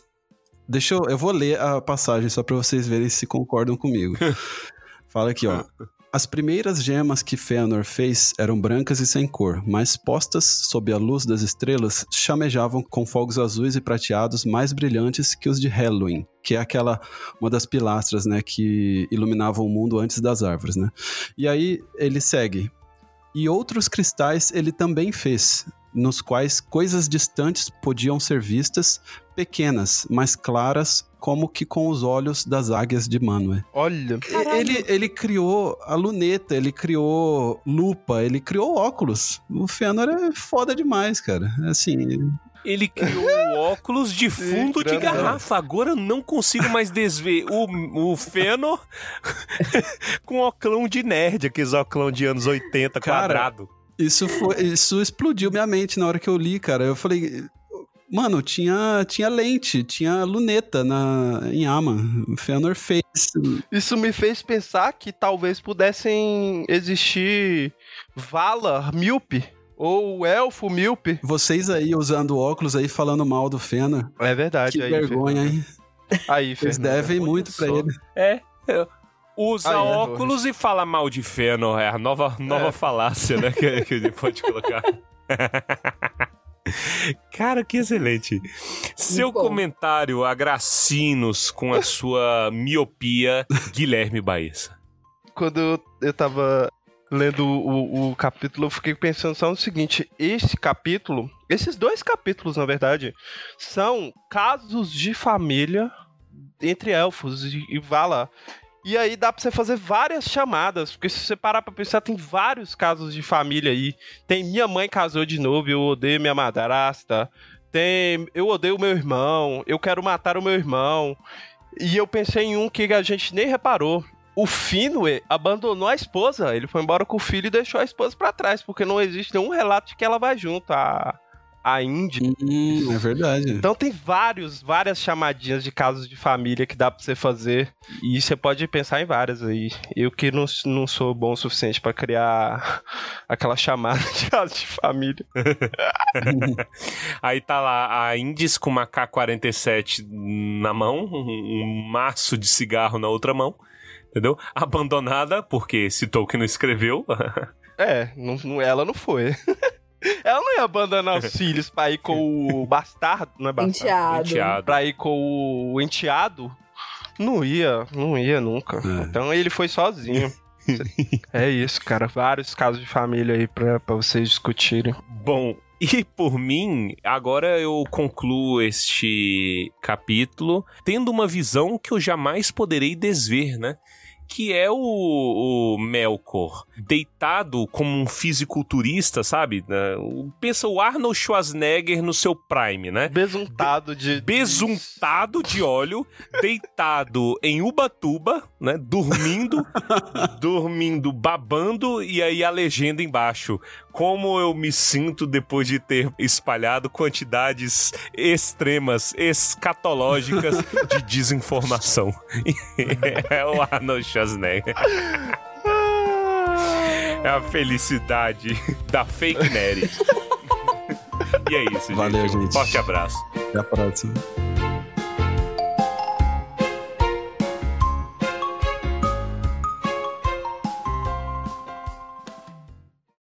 [SPEAKER 3] Deixa eu, eu vou ler a passagem só para vocês verem se concordam comigo. Fala aqui, ó. As primeiras gemas que Fëanor fez eram brancas e sem cor, mas postas sob a luz das estrelas, chamejavam com fogos azuis e prateados mais brilhantes que os de Halloween, que é aquela uma das pilastras, né, que iluminavam o mundo antes das árvores, né? E aí ele segue. E outros cristais ele também fez, nos quais coisas distantes podiam ser vistas, pequenas, mas claras como que com os olhos das águias de Manwë.
[SPEAKER 2] Olha.
[SPEAKER 3] Ele, ele criou a luneta, ele criou lupa, ele criou óculos. O Fëanor é foda demais, cara. Assim,
[SPEAKER 1] ele criou óculos de fundo de garrafa. Agora eu não consigo mais desver o, o Fëanor com óculos de nerd, aqueles óculos de anos 80
[SPEAKER 3] Cara,
[SPEAKER 1] quadrado.
[SPEAKER 3] Isso, foi, isso explodiu minha mente na hora que eu li, cara. Eu falei, mano, tinha, tinha lente, tinha luneta na, em Ama. O Fëanor fez.
[SPEAKER 2] Isso me fez pensar que talvez pudessem existir Valar míope ou elfo míope.
[SPEAKER 3] Vocês aí usando óculos aí falando mal do Fëanor.
[SPEAKER 2] É verdade.
[SPEAKER 3] Que
[SPEAKER 2] aí,
[SPEAKER 3] vergonha, hein?
[SPEAKER 2] Aí,
[SPEAKER 3] Vocês
[SPEAKER 2] Fernanda.
[SPEAKER 3] devem muito pra ele.
[SPEAKER 1] É. Usa
[SPEAKER 2] Aí, é
[SPEAKER 1] óculos e fala mal de Fëanor. É a nova, nova
[SPEAKER 2] É.
[SPEAKER 1] falácia, né? Que, que ele pode colocar. Cara, que excelente. Seu
[SPEAKER 4] bom.
[SPEAKER 1] comentário, agracinos com a sua miopia, Guilherme Baessa.
[SPEAKER 2] Quando eu, eu tava lendo o, o capítulo, eu fiquei pensando só no seguinte: esse capítulo, esses dois capítulos, na verdade, são casos de família entre elfos e, e Valar. E aí dá pra você fazer várias chamadas, porque se você parar pra pensar, tem vários casos de família aí. Tem minha mãe casou de novo, eu odeio minha madrasta. Tem eu odeio meu irmão, eu quero matar o meu irmão. E eu pensei em um que a gente nem reparou. O Finwë abandonou a esposa. Ele foi embora com o filho e deixou a esposa pra trás, porque não existe nenhum relato de que ela vai junto. A, a Indy.
[SPEAKER 3] Hum, é verdade.
[SPEAKER 2] Então tem vários, várias chamadinhas de casos de família que dá pra você fazer. E você pode pensar em várias aí. Eu que não, não sou bom o suficiente pra criar aquela chamada de casos de família.
[SPEAKER 1] Aí tá lá a Indies com uma K-47 na mão, um, um maço de cigarro na outra mão, entendeu? Abandonada, porque se Tolkien não escreveu.
[SPEAKER 2] É, não, não- ela não foi. Ela não ia abandonar os filhos pra ir com o bastardo, não é bastardo?
[SPEAKER 4] Enteado.
[SPEAKER 1] Enteado.
[SPEAKER 2] Pra ir com o enteado? Não ia, não ia nunca.
[SPEAKER 3] É.
[SPEAKER 2] Então ele foi sozinho. é isso, cara. Vários casos de família aí pra, pra vocês discutirem.
[SPEAKER 1] Bom, E por mim, agora eu concluo este capítulo tendo uma visão que eu jamais poderei desver, né? que é o, o Melkor deitado como um fisiculturista, sabe? né? Pensa o Arnold Schwarzenegger no seu prime, né?
[SPEAKER 2] Besuntado de.
[SPEAKER 1] Besuntado de óleo, deitado em Ubatuba, né? Dormindo, dormindo, babando, e aí a legenda embaixo. Como eu me sinto depois de ter espalhado quantidades extremas, escatológicas de desinformação. é o Arnold Schwarzenegger. É a felicidade da fake nerd. e é isso,
[SPEAKER 3] Valeu,
[SPEAKER 1] gente.
[SPEAKER 3] Gente.
[SPEAKER 1] forte abraço.
[SPEAKER 3] Até a próxima.